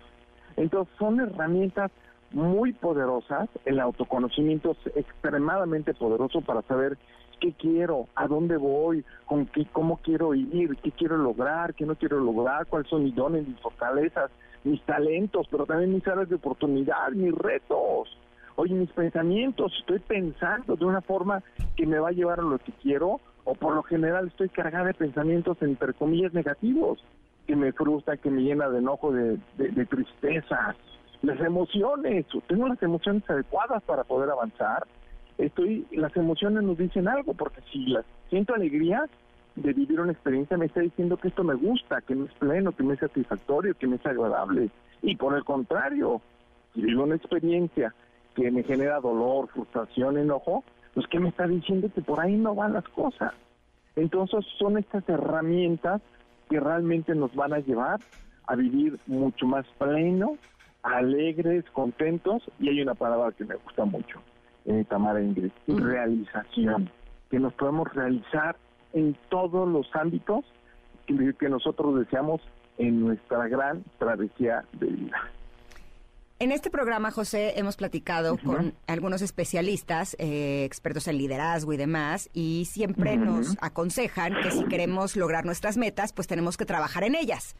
Entonces son herramientas muy poderosas, el autoconocimiento es extremadamente poderoso para saber qué quiero, a dónde voy, con qué, cómo quiero ir, qué quiero lograr, qué no quiero lograr, cuáles son mis dones, mis fortalezas, mis talentos, pero también mis áreas de oportunidad, mis retos. Oye, mis pensamientos, estoy pensando de una forma que me va a llevar a lo que quiero, o por lo general estoy cargada de pensamientos, entre comillas, negativos, que me frustra, que me llena de enojo, de, de tristeza. Las emociones, tengo las emociones adecuadas para poder avanzar. Estoy, las emociones nos dicen algo, porque si las siento alegría, de vivir una experiencia me está diciendo que esto me gusta, que me es pleno, que me es satisfactorio, que me es agradable. Y por el contrario, si vivo una experiencia que me genera dolor, frustración, enojo, pues que me está diciendo que por ahí no van las cosas. Entonces son estas herramientas que realmente nos van a llevar a vivir mucho más pleno, alegres, contentos, y hay una palabra que me gusta mucho, en Tamara Ingrid, realización, que nos podemos realizar en todos los ámbitos que, nosotros deseamos en nuestra gran travesía de vida. En este programa, José, hemos platicado con algunos especialistas, eh, expertos en liderazgo y demás, y siempre nos aconsejan que si queremos lograr nuestras metas, pues tenemos que trabajar en ellas.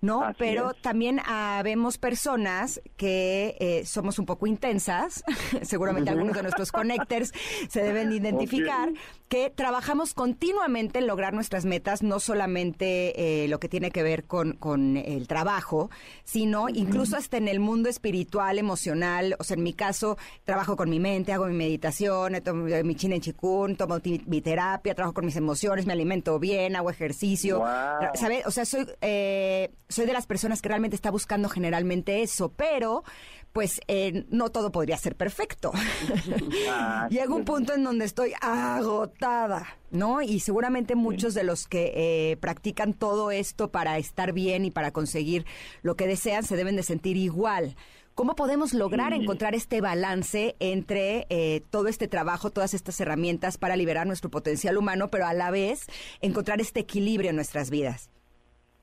¿No? Pero también habemos personas que eh, somos un poco intensas, seguramente algunos de nuestros connectors se deben identificar, que trabajamos continuamente en lograr nuestras metas, no solamente eh, lo que tiene que ver con, con el trabajo, sino incluso hasta en el mundo espiritual, emocional. O sea, en mi caso, trabajo con mi mente, hago mi meditación, tomo mi chin en chikun, tomo mi terapia, trabajo con mis emociones, me alimento bien, hago ejercicio. ¿Sabes? O sea, soy... Eh, soy de las personas que realmente está buscando generalmente eso, pero pues eh, no todo podría ser perfecto. Ah, Llega un punto en donde estoy agotada, ¿no? Y seguramente muchos de los que eh, practican todo esto para estar bien y para conseguir lo que desean se deben de sentir igual. ¿Cómo podemos lograr encontrar este balance entre eh, todo este trabajo, todas estas herramientas para liberar nuestro potencial humano, pero a la vez encontrar este equilibrio en nuestras vidas?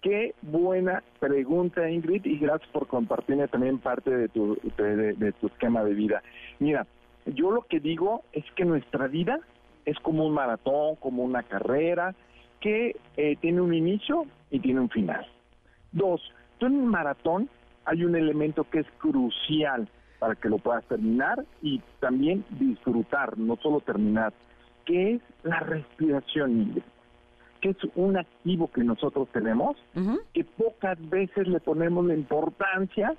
Qué buena pregunta, Ingrid, y gracias por compartirme también parte de tu, de, tu esquema de vida. Mira, yo lo que digo es que nuestra vida es como un maratón, como una carrera, que eh, tiene un inicio y tiene un final. Dos, tú en un maratón hay un elemento que es crucial para que lo puedas terminar y también disfrutar, no solo terminar, que es la respiración, Ingrid que es un activo que nosotros tenemos, que pocas veces le ponemos la importancia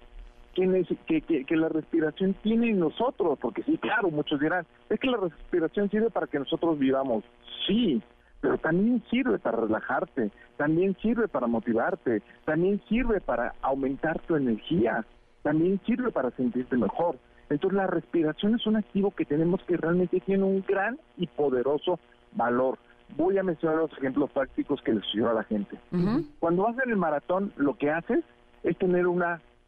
que, que, la respiración tiene en nosotros, porque sí, claro, muchos dirán, es que la respiración sirve para que nosotros vivamos, sí, pero también sirve para relajarte, también sirve para motivarte, también sirve para aumentar tu energía, también sirve para sentirte mejor. Entonces la respiración es un activo que tenemos que realmente tiene un gran y poderoso valor. Voy a mencionar los ejemplos prácticos que les sirve a la gente. Cuando vas en el maratón, lo que haces es tener un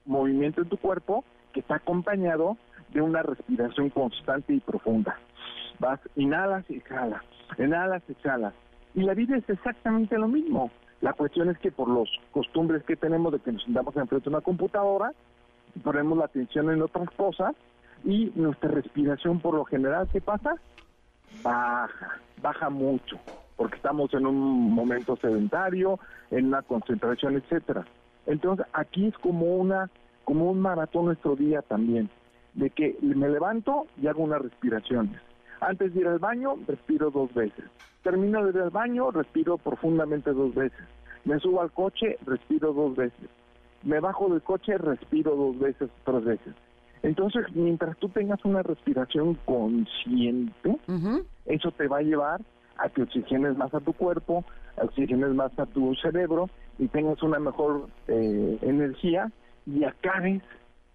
movimiento en tu cuerpo que está acompañado de una respiración constante y profunda. Vas, inhalas y exhalas, inhalas y exhalas. Y la vida es exactamente lo mismo. La cuestión es que por los costumbres que tenemos de que nos sentamos enfrente de una computadora, ponemos la atención en otras cosas y nuestra respiración por lo general, ¿qué pasa? Baja, baja mucho, porque estamos en un momento sedentario, en una concentración, etcétera. Entonces, aquí es como una como un maratón nuestro día también, de que me levanto y hago unas respiraciones. Antes de ir al baño, respiro dos veces. Termino de ir al baño, respiro profundamente dos veces. Me subo al coche, respiro dos veces. Me bajo del coche, respiro dos veces, tres veces. Entonces, mientras tú tengas una respiración consciente, eso te va a llevar a que oxigenes más a tu cuerpo, oxigenes más a tu cerebro y tengas una mejor eh, energía y acabes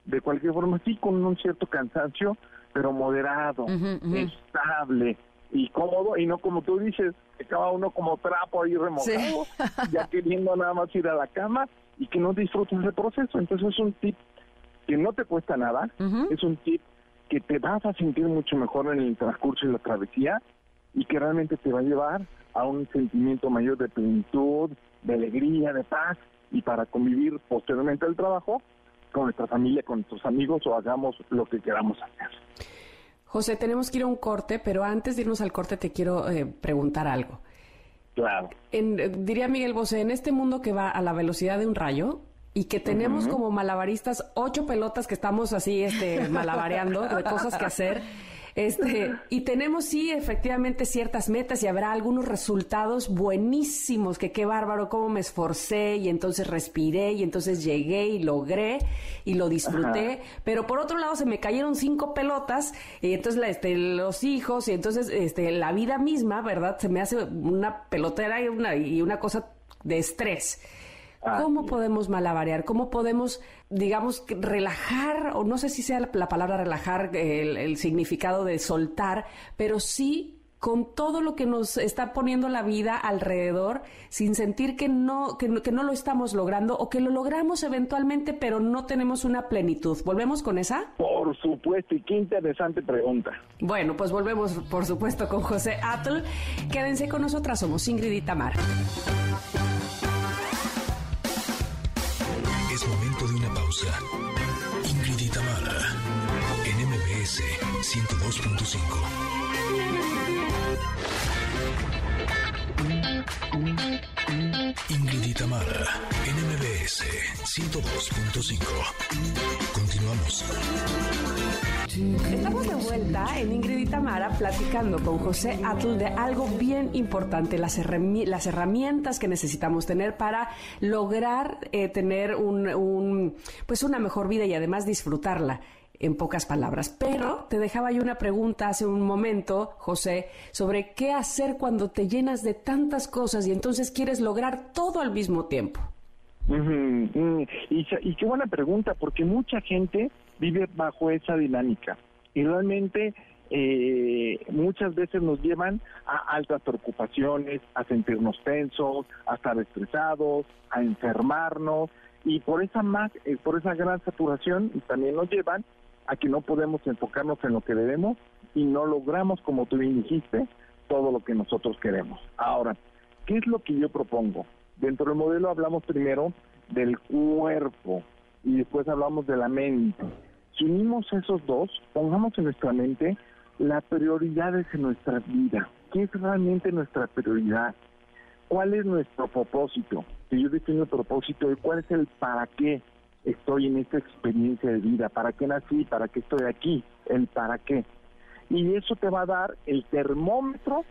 de cualquier forma, sí con un cierto cansancio, pero moderado, estable y cómodo, y no como tú dices, que acaba uno como trapo ahí remojado, ya queriendo nada más ir a la cama y que no disfrutes el proceso. Entonces es un tip que no te cuesta nada, es un tip que te vas a sentir mucho mejor en el transcurso de la travesía y que realmente te va a llevar a un sentimiento mayor de plenitud, de alegría, de paz y para convivir posteriormente al trabajo con nuestra familia, con nuestros amigos o hagamos lo que queramos hacer. José, tenemos que ir a un corte, pero antes de irnos al corte te quiero eh, preguntar algo. Claro. En, eh, diría Miguel Bosé, en este mundo que va a la velocidad de un rayo, y que tenemos como malabaristas ocho pelotas que estamos así este malabareando de cosas que hacer. Este, y tenemos sí efectivamente ciertas metas y habrá algunos resultados buenísimos, que qué bárbaro, cómo me esforcé y entonces respiré y entonces llegué y logré y lo disfruté, pero por otro lado se me cayeron cinco pelotas y entonces este, los hijos y entonces este, la vida misma, ¿verdad? Se me hace una pelotera y una, y una cosa de estrés. ¿Cómo podemos malabarear? ¿Cómo podemos, digamos, relajar, o no sé si sea la palabra relajar el, significado de soltar, pero sí con todo lo que nos está poniendo la vida alrededor, sin sentir que no, que, no lo estamos logrando o que lo logramos eventualmente, pero no tenemos una plenitud. ¿Volvemos con esa? Por supuesto, y qué interesante pregunta. Bueno, pues volvemos, por supuesto, con José Atl. Quédense con nosotras, somos Ingrid y Tamar. 102.5. Ingrid y Tamara, en MBS 102.5. Continuamos. Estamos de vuelta en Ingrid y Tamara platicando con José Atl de algo bien importante, las, las herramientas que necesitamos tener para lograr eh, tener un, pues una mejor vida y además disfrutarla en pocas palabras. Pero te dejaba yo una pregunta hace un momento, José, sobre qué hacer cuando te llenas de tantas cosas y entonces quieres lograr todo al mismo tiempo. y, y qué buena pregunta, porque mucha gente vive bajo esa dinámica. Y realmente eh, muchas veces nos llevan a altas preocupaciones, a sentirnos tensos, a estar estresados, a enfermarnos y por esa más, eh, por esa gran saturación también nos llevan a que no podemos enfocarnos en lo que debemos y no logramos, como tú bien dijiste, todo lo que nosotros queremos. Ahora, ¿qué es lo que yo propongo? Dentro del modelo hablamos primero del cuerpo y después hablamos de la mente. Si unimos esos dos, pongamos en nuestra mente las prioridades en nuestra vida. ¿Qué es realmente nuestra prioridad? ¿Cuál es nuestro propósito? Si yo defino el propósito, ¿cuál es el para qué estoy en esta experiencia de vida? ¿Para qué nací? ¿Para qué estoy aquí? El para qué. Y eso te va a dar el termómetro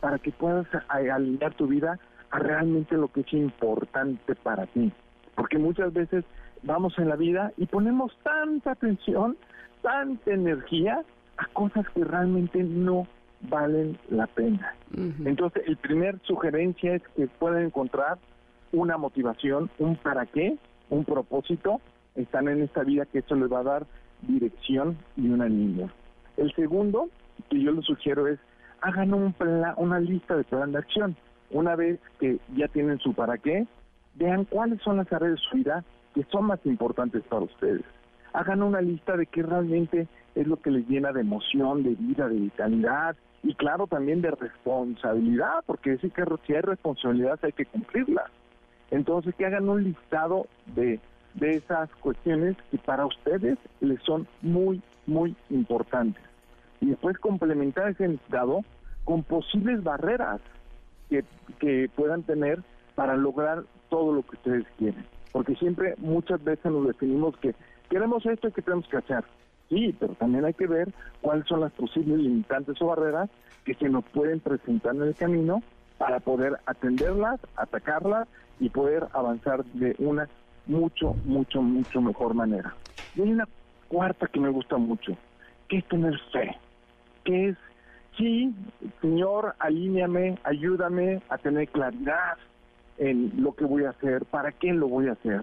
para que puedas alinear tu vida a realmente lo que es importante para ti. Porque muchas veces vamos en la vida y ponemos tanta atención, tanta energía a cosas que realmente no valen la pena. Entonces, el primer sugerencia es que puedan encontrar una motivación, un para qué, un propósito, están en esta vida que eso les va a dar dirección y una línea. El segundo que yo les sugiero es hagan un una lista de plan de acción. Una vez que ya tienen su para qué, vean cuáles son las áreas de su vida que son más importantes para ustedes. Hagan una lista de qué realmente es lo que les llena de emoción, de vida, de vitalidad y claro también de responsabilidad, porque decir que si hay responsabilidad hay que cumplirla. Entonces que hagan un listado de, de esas cuestiones que para ustedes les son muy, muy importantes. Y después complementar ese listado con posibles barreras que, que puedan tener para lograr todo lo que ustedes quieren. Porque siempre, muchas veces nos definimos que queremos esto y que tenemos que hacer. Sí, pero también hay que ver cuáles son las posibles limitantes o barreras que se nos pueden presentar en el camino para poder atenderlas, atacarlas y poder avanzar de una mucho, mucho, mucho mejor manera. Y hay una cuarta que me gusta mucho, que es tener fe, que es, sí, Señor, alíñame, ayúdame a tener claridad en lo que voy a hacer, para qué lo voy a hacer,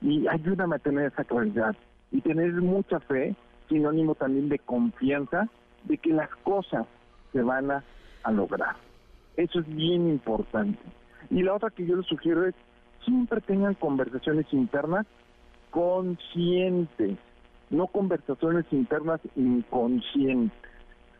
y ayúdame a tener esa claridad y tener mucha fe, sinónimo también de confianza, de que las cosas se van a, a lograr. Eso es bien importante. Y la otra que yo les sugiero es siempre tengan conversaciones internas conscientes, no conversaciones internas inconscientes,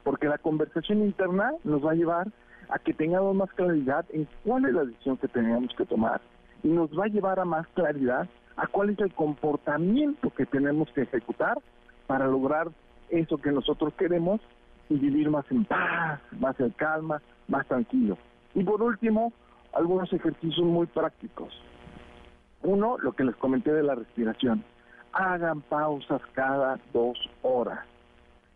porque la conversación interna nos va a llevar a que tengamos más claridad en cuál es la decisión que tenemos que tomar y nos va a llevar a más claridad a cuál es el comportamiento que tenemos que ejecutar para lograr eso que nosotros queremos y vivir más en paz, más en calma, más tranquilo. Y por último, algunos ejercicios muy prácticos. Uno, lo que les comenté de la respiración. Hagan pausas cada dos horas.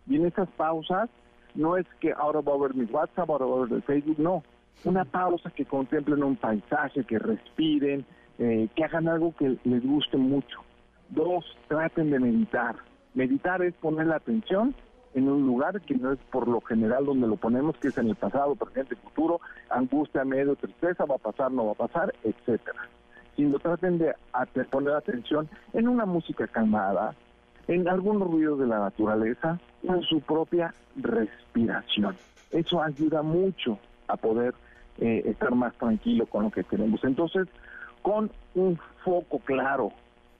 Y en esas pausas no es que ahora voy a ver mi WhatsApp, ahora voy a ver el Facebook, no. Una pausa que contemplen un paisaje, que respiren, eh, que hagan algo que les guste mucho. Dos, traten de meditar. Meditar es poner la atención en un lugar que no es por lo general donde lo ponemos, que es en el pasado, presente, futuro, angustia, miedo, tristeza, va a pasar, no va a pasar, etcétera. Sino traten de poner atención en una música calmada, en algunos ruidos de la naturaleza, en su propia respiración. Eso ayuda mucho a poder eh, estar más tranquilo con lo que queremos. Entonces, con un foco claro,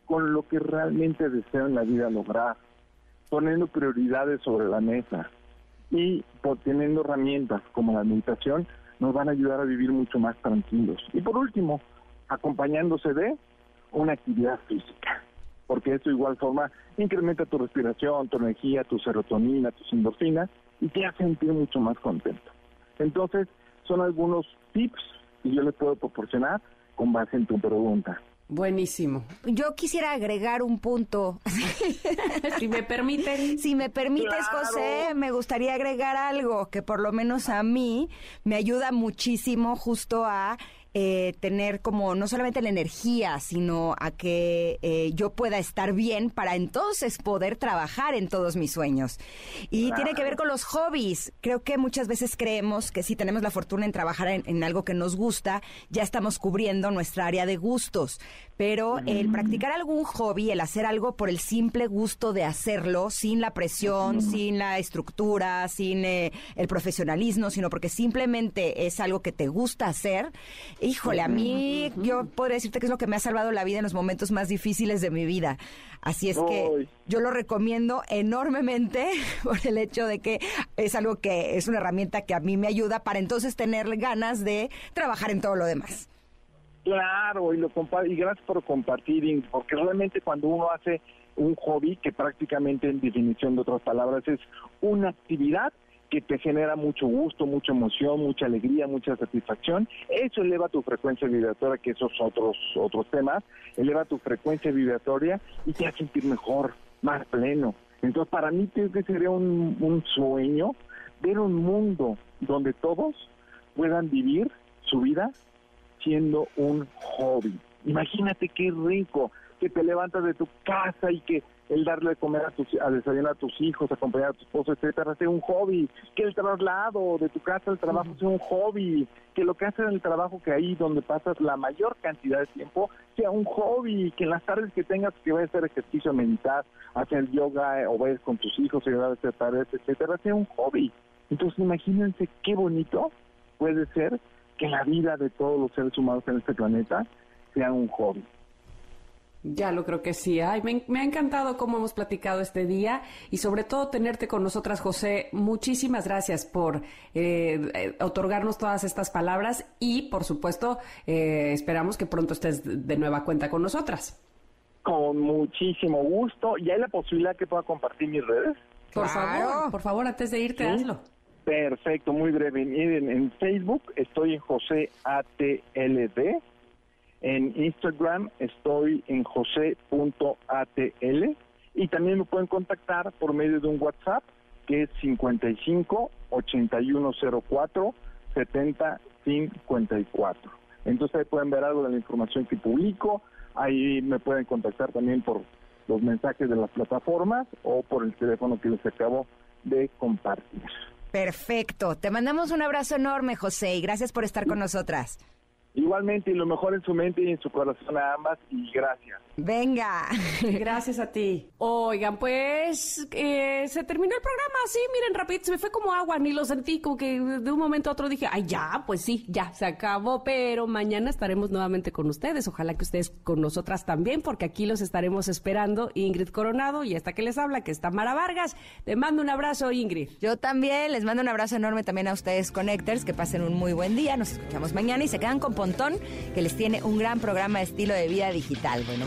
con lo que realmente deseo en la vida lograr, poniendo prioridades sobre la mesa y por teniendo herramientas como la meditación, nos van a ayudar a vivir mucho más tranquilos. Y por último, acompañándose de una actividad física, porque eso igual forma incrementa tu respiración, tu energía, tu serotonina, tus endorfinas y te hace sentir mucho más contento. Entonces, son algunos tips que yo les puedo proporcionar con base en tu pregunta. Buenísimo. Yo quisiera agregar un punto. si me permiten. Si me permites, José, me gustaría agregar algo que por lo menos a mí me ayuda muchísimo justo a eh, tener como no solamente la energía, sino a que eh, yo pueda estar bien para entonces poder trabajar en todos mis sueños. Y tiene que ver con los hobbies. Creo que muchas veces creemos que si tenemos la fortuna en trabajar en, algo que nos gusta, ya estamos cubriendo nuestra área de gustos. Pero el mm. practicar algún hobby, el hacer algo por el simple gusto de hacerlo, sin la presión, sin la estructura, sin eh, el profesionalismo, sino porque simplemente es algo que te gusta hacer, híjole, a mí yo podría decirte que es lo que me ha salvado la vida en los momentos más difíciles de mi vida. Así es que yo lo recomiendo enormemente por el hecho de que es algo que es una herramienta que a mí me ayuda para entonces tener ganas de trabajar en todo lo demás. Claro, y lo y gracias por compartir, porque realmente cuando uno hace un hobby, que prácticamente en definición de otras palabras es una actividad, que te genera mucho gusto, mucha emoción, mucha alegría, mucha satisfacción. Eso eleva tu frecuencia vibratoria, que esos otros otros temas, eleva tu frecuencia vibratoria y te hace sentir mejor, más pleno. Entonces, para mí creo que sería un, un sueño ver un mundo donde todos puedan vivir su vida siendo un hobby. Imagínate qué rico que te levantas de tu casa y que el darle de comer a, tus, a desayunar a tus hijos, acompañar a tu esposo, etcétera, sea un hobby, que el traslado de tu casa al trabajo sea un hobby, que lo que haces en el trabajo que ahí donde pasas la mayor cantidad de tiempo sea un hobby, que en las tardes que tengas que vayas a hacer ejercicio, meditar, hacer yoga o vayas con tus hijos, ayudar a hacer tareas, etcétera, sea un hobby. Entonces imagínense qué bonito puede ser que la vida de todos los seres humanos en este planeta sea un hobby. Ya lo creo que sí. Ay, me, ha encantado cómo hemos platicado este día y sobre todo tenerte con nosotras, José. Muchísimas gracias por eh, eh, otorgarnos todas estas palabras y, por supuesto, eh, esperamos que pronto estés de nueva cuenta con nosotras. Con muchísimo gusto. ¿Y hay la posibilidad que pueda compartir mis redes? Por favor, por favor, antes de irte, hazlo. Perfecto, muy breve. Miren, en Facebook estoy en José ATLD en Instagram estoy en jose.atl y también me pueden contactar por medio de un WhatsApp que es 55 8104 7054. Entonces ahí pueden ver algo de la información que publico, ahí me pueden contactar también por los mensajes de las plataformas o por el teléfono que les acabo de compartir. Perfecto. Te mandamos un abrazo enorme, José, y gracias por estar con nosotras. Igualmente, y lo mejor en su mente y en su corazón a ambas, y gracias. Venga. Gracias a ti. Oigan, pues eh, se terminó el programa, sí, miren, rápido, se me fue como agua, ni lo sentí, como que de un momento a otro dije, ay, ya, pues sí, ya, se acabó, pero mañana estaremos nuevamente con ustedes, ojalá que ustedes con nosotras también, porque aquí los estaremos esperando, Ingrid Coronado y esta que les habla, que está Mara Vargas. Te mando un abrazo, Ingrid. Yo también, les mando un abrazo enorme también a ustedes, Connectors, que pasen un muy buen día, nos escuchamos mañana y se quedan con Pontón, que les tiene un gran programa de estilo de vida digital. Bueno,